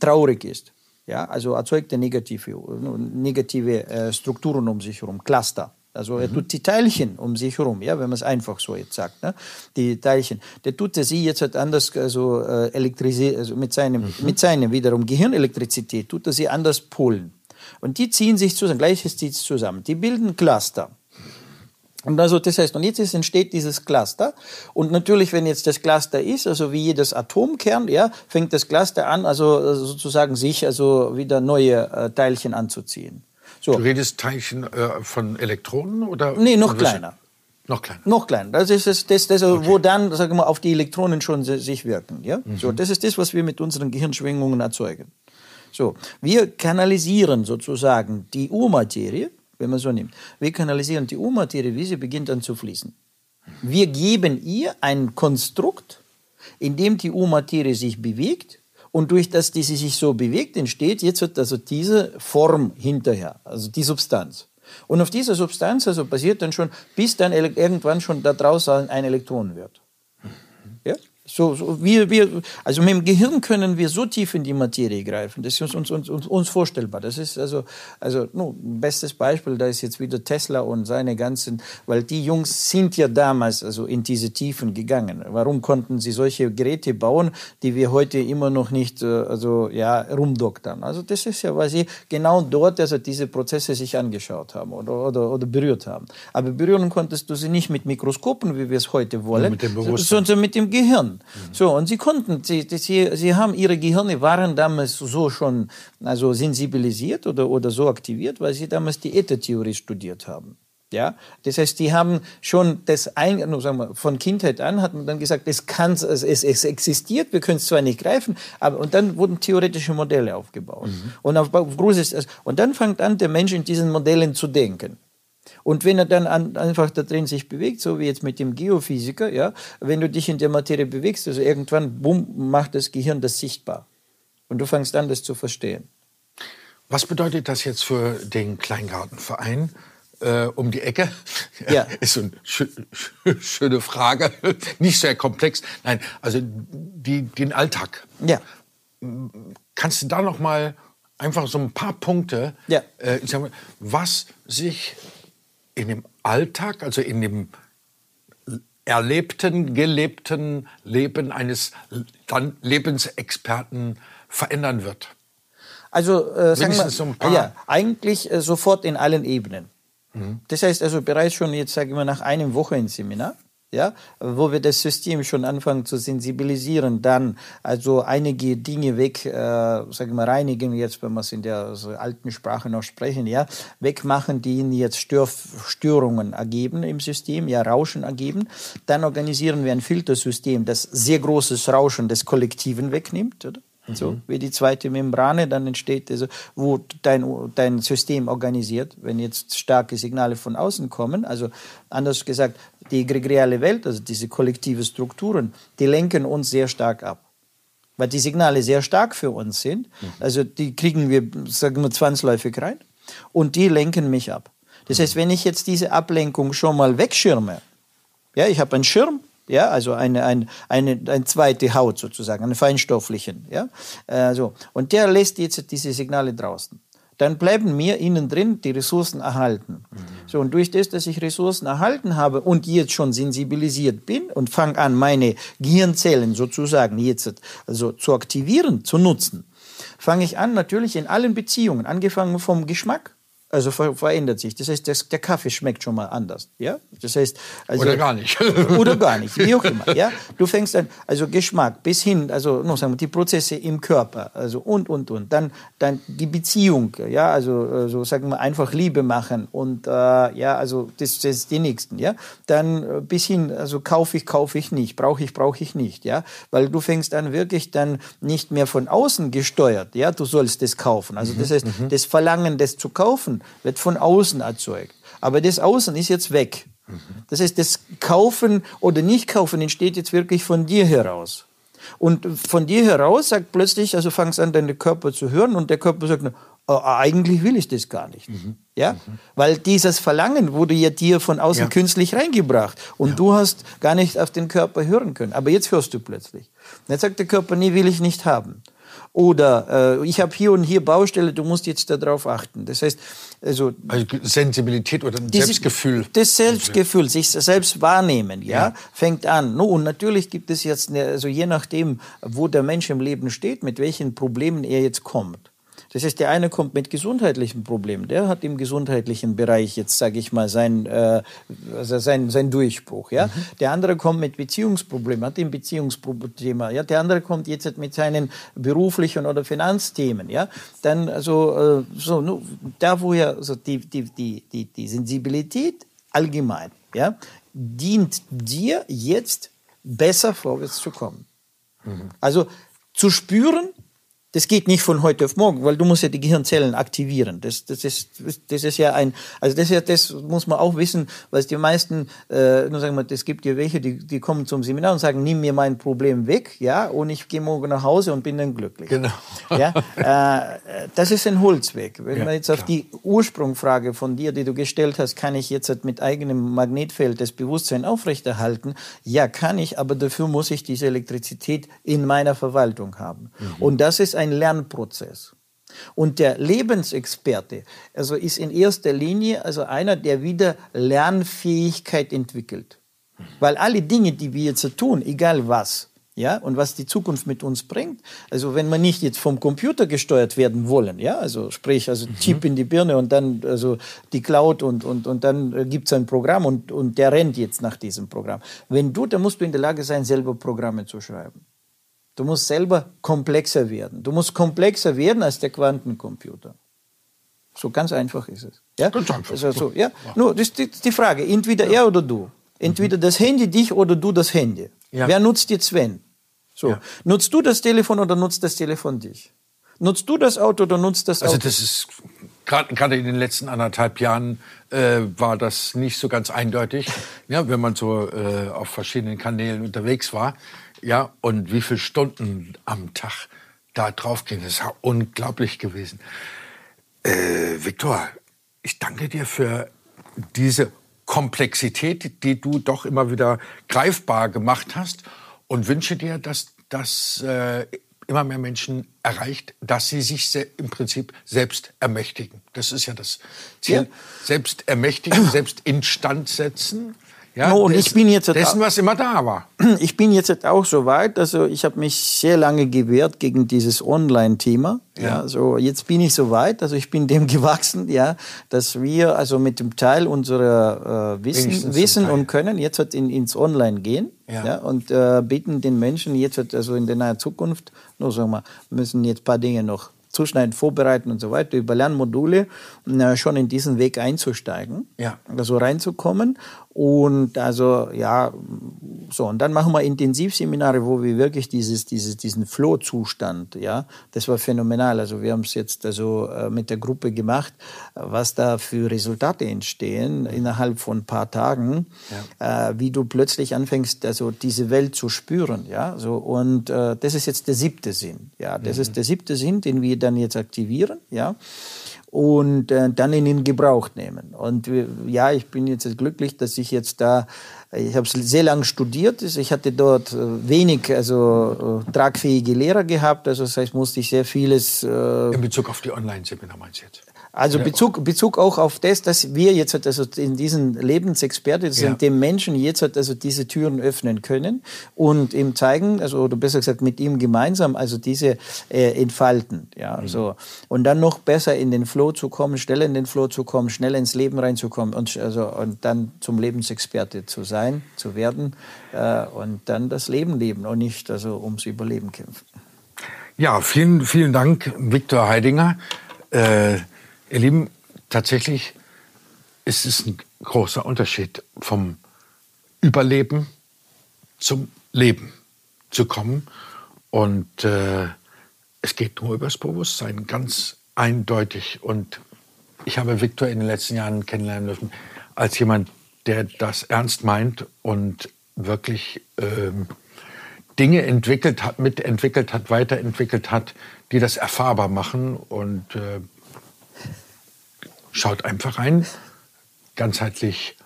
traurig ist, ja, also erzeugt er negative, negative äh, Strukturen um sich herum, Cluster. Also er tut die Teilchen um sich herum, ja, wenn man es einfach so jetzt sagt, ne? die Teilchen. Der tut sie jetzt halt anders, also äh, also mit seinem, mhm. mit seinem wiederum Gehirnelektrizität tut er sie anders polen. Und die ziehen sich zusammen, gleiches zieht zusammen. Die bilden Cluster. Und also das heißt, und jetzt ist, entsteht dieses Cluster. Und natürlich, wenn jetzt das Cluster ist, also wie jedes Atomkern, ja, fängt das Cluster an, also sozusagen sich also wieder neue äh, Teilchen anzuziehen. So. Du redest Teilchen äh, von Elektronen oder? Nee, noch kleiner. Noch kleiner. Noch kleiner. Das ist das, das, das okay. wo dann, sagen wir mal, auf die Elektronen schon sich wirken. Ja? Mhm. So, das ist das, was wir mit unseren Gehirnschwingungen erzeugen. So, wir kanalisieren sozusagen die Urmaterie, wenn man so nimmt. Wir kanalisieren die Urmaterie, wie sie beginnt dann zu fließen. Wir geben ihr ein Konstrukt, in dem die Urmaterie sich bewegt und durch das, die sie sich so bewegt, entsteht jetzt also diese Form hinterher, also die Substanz. Und auf dieser Substanz also passiert dann schon, bis dann irgendwann schon da draußen ein Elektron wird. So, so wir, wir, also mit dem Gehirn können wir so tief in die Materie greifen. Das ist uns, uns, uns, uns vorstellbar. Das ist also, also no, bestes Beispiel, da ist jetzt wieder Tesla und seine ganzen, weil die Jungs sind ja damals also in diese Tiefen gegangen. Warum konnten sie solche Geräte bauen, die wir heute immer noch nicht äh, also ja rumdoktern? Also das ist ja, weil sie genau dort also diese Prozesse sich angeschaut haben oder, oder, oder berührt haben. Aber berühren konntest du sie nicht mit Mikroskopen, wie wir es heute wollen, sondern mit dem Gehirn. So, und sie konnten, sie, sie, sie haben ihre Gehirne waren damals so schon also sensibilisiert oder, oder so aktiviert, weil sie damals die Äthertheorie studiert haben. Ja, das heißt, die haben schon das ein, sagen wir, von Kindheit an hat man dann gesagt, es kann, es, es existiert, wir können es zwar nicht greifen, aber und dann wurden theoretische Modelle aufgebaut. Mhm. Und auf, auf großes, und dann fängt an der Mensch in diesen Modellen zu denken. Und wenn er dann an, einfach da drin sich bewegt, so wie jetzt mit dem Geophysiker, ja, wenn du dich in der Materie bewegst, also irgendwann, bumm, macht das Gehirn das sichtbar. Und du fängst an, das zu verstehen. Was bedeutet das jetzt für den Kleingartenverein? Äh, um die Ecke? [laughs] Ja. Ist so eine schö schöne Frage. [laughs] Nicht sehr komplex. Nein, also die, den Alltag. Ja. Kannst du da noch mal einfach so ein paar Punkte, ja. äh, was sich in dem Alltag, also in dem erlebten, gelebten Leben eines dann Lebensexperten verändern wird? Also äh, sagen wir, so ja, eigentlich äh, sofort in allen Ebenen. Mhm. Das heißt also bereits schon jetzt, sage ich mal, nach einem Wochenendseminar ja, wo wir das System schon anfangen zu sensibilisieren, dann also einige Dinge weg, äh, sagen wir reinigen jetzt, wenn wir es in der alten Sprache noch sprechen, ja, wegmachen, die ihnen jetzt Stör Störungen ergeben im System, ja, Rauschen ergeben. Dann organisieren wir ein Filtersystem, das sehr großes Rauschen des Kollektiven wegnimmt, oder? Mhm. So wie die zweite Membrane, dann entsteht also, wo dein, dein System organisiert, wenn jetzt starke Signale von außen kommen, also anders gesagt, die egregiale Welt, also diese kollektive Strukturen, die lenken uns sehr stark ab. Weil die Signale sehr stark für uns sind, mhm. also die kriegen wir, sagen wir, zwangsläufig rein und die lenken mich ab. Das heißt, wenn ich jetzt diese Ablenkung schon mal wegschirme, ja, ich habe einen Schirm, ja, also eine, eine, eine, eine zweite Haut sozusagen, einen feinstofflichen, ja, äh, so. Und der lässt jetzt diese Signale draußen. Dann bleiben mir innen drin die Ressourcen erhalten. Mhm. So, und durch das, dass ich Ressourcen erhalten habe und jetzt schon sensibilisiert bin und fange an, meine Gehirnzellen sozusagen jetzt also zu aktivieren, zu nutzen, fange ich an, natürlich in allen Beziehungen, angefangen vom Geschmack, also ver verändert sich. Das heißt, das, der Kaffee schmeckt schon mal anders. Ja? Das heißt, also, oder gar nicht. [laughs] oder gar nicht, wie auch immer. Ja? Du fängst an, also Geschmack bis hin, also noch sagen wir, die Prozesse im Körper, also und, und, und. Dann, dann die Beziehung, ja, also, also sagen wir einfach Liebe machen und äh, ja, also das, das ist die Nächsten, ja. Dann äh, bis hin, also kaufe ich, kaufe ich nicht, brauche ich, brauche ich nicht, ja. Weil du fängst an wirklich dann nicht mehr von außen gesteuert, ja, du sollst das kaufen. Also das mhm, heißt, mhm. das Verlangen, das zu kaufen, wird von außen erzeugt. Aber das Außen ist jetzt weg. Das heißt, das Kaufen oder Nicht-Kaufen entsteht jetzt wirklich von dir heraus. Und von dir heraus sagt plötzlich, also fangst an, deinen Körper zu hören und der Körper sagt, oh, eigentlich will ich das gar nicht. Mhm. Ja? Mhm. Weil dieses Verlangen wurde ja dir von außen ja. künstlich reingebracht und ja. du hast gar nicht auf den Körper hören können. Aber jetzt hörst du plötzlich. Und jetzt sagt der Körper, nee, will ich nicht haben. Oder äh, ich habe hier und hier Baustelle, du musst jetzt darauf achten. Das heißt, also, also Sensibilität oder diese, Selbstgefühl. Das Selbstgefühl, sich selbst wahrnehmen, ja, ja. fängt an. No, und natürlich gibt es jetzt, eine, also je nachdem, wo der Mensch im Leben steht, mit welchen Problemen er jetzt kommt. Das ist der eine kommt mit gesundheitlichen Problemen, der hat im gesundheitlichen Bereich jetzt sage ich mal sein äh, also sein sein Durchbruch, ja. Mhm. Der andere kommt mit Beziehungsproblemen, hat ein Beziehungsproblem, ja. Der andere kommt jetzt mit seinen beruflichen oder Finanzthemen, ja. Dann also äh, so da wo ja so die die die die die Sensibilität allgemein, ja, dient dir jetzt besser vorwärts zu kommen. Mhm. Also zu spüren, das geht nicht von heute auf morgen, weil du musst ja die Gehirnzellen aktivieren. Das, das, ist, das ist ja ein, also das, ist ja, das muss man auch wissen, weil die meisten, äh, nur sagen wir, es gibt ja welche, die, die kommen zum Seminar und sagen, nimm mir mein Problem weg, ja, und ich gehe morgen nach Hause und bin dann glücklich. Genau. Ja, äh, das ist ein Holzweg. Wenn ja, man jetzt klar. auf die Ursprungfrage von dir, die du gestellt hast, kann ich jetzt mit eigenem Magnetfeld das Bewusstsein aufrechterhalten? Ja, kann ich, aber dafür muss ich diese Elektrizität in meiner Verwaltung haben. Mhm. Und das ist ein ein Lernprozess. Und der Lebensexperte also ist in erster Linie also einer, der wieder Lernfähigkeit entwickelt. Weil alle Dinge, die wir jetzt tun, egal was, ja, und was die Zukunft mit uns bringt. Also wenn man nicht jetzt vom Computer gesteuert werden wollen, ja, also sprich, also mhm. Chip in die Birne und dann also die Cloud und, und, und dann gibt es ein Programm und, und der rennt jetzt nach diesem Programm. Wenn du, dann musst du in der Lage sein, selber Programme zu schreiben. Du musst selber komplexer werden. Du musst komplexer werden als der Quantencomputer. So ganz einfach ist es. Ja? Ganz einfach. Also, so, ja? ja. Nur, das ist die Frage. Entweder ja. er oder du. Entweder mhm. das Handy dich oder du das Handy. Ja. Wer nutzt jetzt wenn? So. Nutzt du das Telefon oder nutzt das Telefon dich? Nutzt du das Auto oder nutzt das also Auto? Also das ist gerade in den letzten anderthalb Jahren äh, war das nicht so ganz eindeutig, [laughs] ja, wenn man so äh, auf verschiedenen Kanälen unterwegs war. Ja, und wie viele Stunden am Tag da drauf gehen, das ist unglaublich gewesen. Äh, Viktor, ich danke dir für diese Komplexität, die du doch immer wieder greifbar gemacht hast und wünsche dir, dass das äh, immer mehr Menschen erreicht, dass sie sich im Prinzip selbst ermächtigen. Das ist ja das Ziel. Ja. Selbst ermächtigen, selbst instand setzen ja, no, und des, ich bin jetzt dessen, was immer da war. [clears throat] Ich bin jetzt auch so weit, also ich habe mich sehr lange gewehrt gegen dieses Online-Thema. Ja. ja. so jetzt bin ich so weit, also ich bin [laughs] dem gewachsen, ja, dass wir also mit dem Teil unserer äh, Wissen, Wissen und Können jetzt halt in, ins Online gehen. Ja. ja und äh, bitten den Menschen jetzt halt also in der nahen Zukunft, nur sagen wir, müssen jetzt ein paar Dinge noch zuschneiden, vorbereiten und so weiter, über Lernmodule äh, schon in diesen Weg einzusteigen, ja. also reinzukommen und also, ja, so, und dann machen wir Intensivseminare, wo wir wirklich dieses, dieses, diesen Flow-Zustand, ja, das war phänomenal. Also wir haben es jetzt also äh, mit der Gruppe gemacht, was da für Resultate entstehen innerhalb von ein paar Tagen, ja. äh, wie du plötzlich anfängst, also diese Welt zu spüren, ja, so, und äh, das ist jetzt der siebte Sinn, ja, das mhm. ist der siebte Sinn, den wir dann jetzt aktivieren, ja und äh, dann in den Gebrauch nehmen. Und ja, ich bin jetzt glücklich, dass ich jetzt da, ich habe sehr lange studiert, also ich hatte dort äh, wenig, also äh, tragfähige Lehrer gehabt, also das heißt, musste ich sehr vieles... Äh, in Bezug auf die Online-Seminar meinst du jetzt? Also Bezug, Bezug auch auf das, dass wir jetzt halt also in diesen Lebensexperten sind, ja. dem Menschen jetzt halt also diese Türen öffnen können und ihm zeigen, also oder besser gesagt mit ihm gemeinsam, also diese äh, entfalten, ja, mhm. so und dann noch besser in den Flow zu kommen, schnell in den Flow zu kommen, schnell ins Leben reinzukommen und also und dann zum Lebensexperte zu sein, zu werden äh, und dann das Leben leben und nicht also ums Überleben kämpfen. Ja, vielen vielen Dank, Viktor Heidinger. Äh Ihr Lieben, tatsächlich ist es ein großer Unterschied vom Überleben zum Leben zu kommen. Und äh, es geht nur übers Bewusstsein, ganz eindeutig. Und ich habe Viktor in den letzten Jahren kennenlernen dürfen als jemand, der das ernst meint und wirklich ähm, Dinge entwickelt hat, mitentwickelt hat, weiterentwickelt hat, die das erfahrbar machen. Und äh, Schaut einfach rein. Ganzheitlich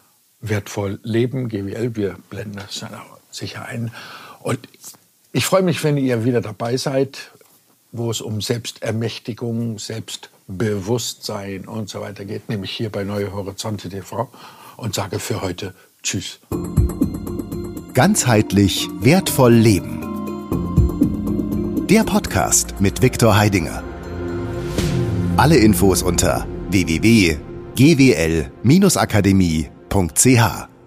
wertvoll leben, GWL. Wir blenden das dann auch sicher ein. Und ich freue mich, wenn ihr wieder dabei seid, wo es um Selbstermächtigung, Selbstbewusstsein und so weiter geht, nämlich hier bei Neue Horizonte TV und sage für heute Tschüss. Ganzheitlich wertvoll leben. Der Podcast mit Viktor Heidinger. Alle Infos unter www.gwl-akademie.ch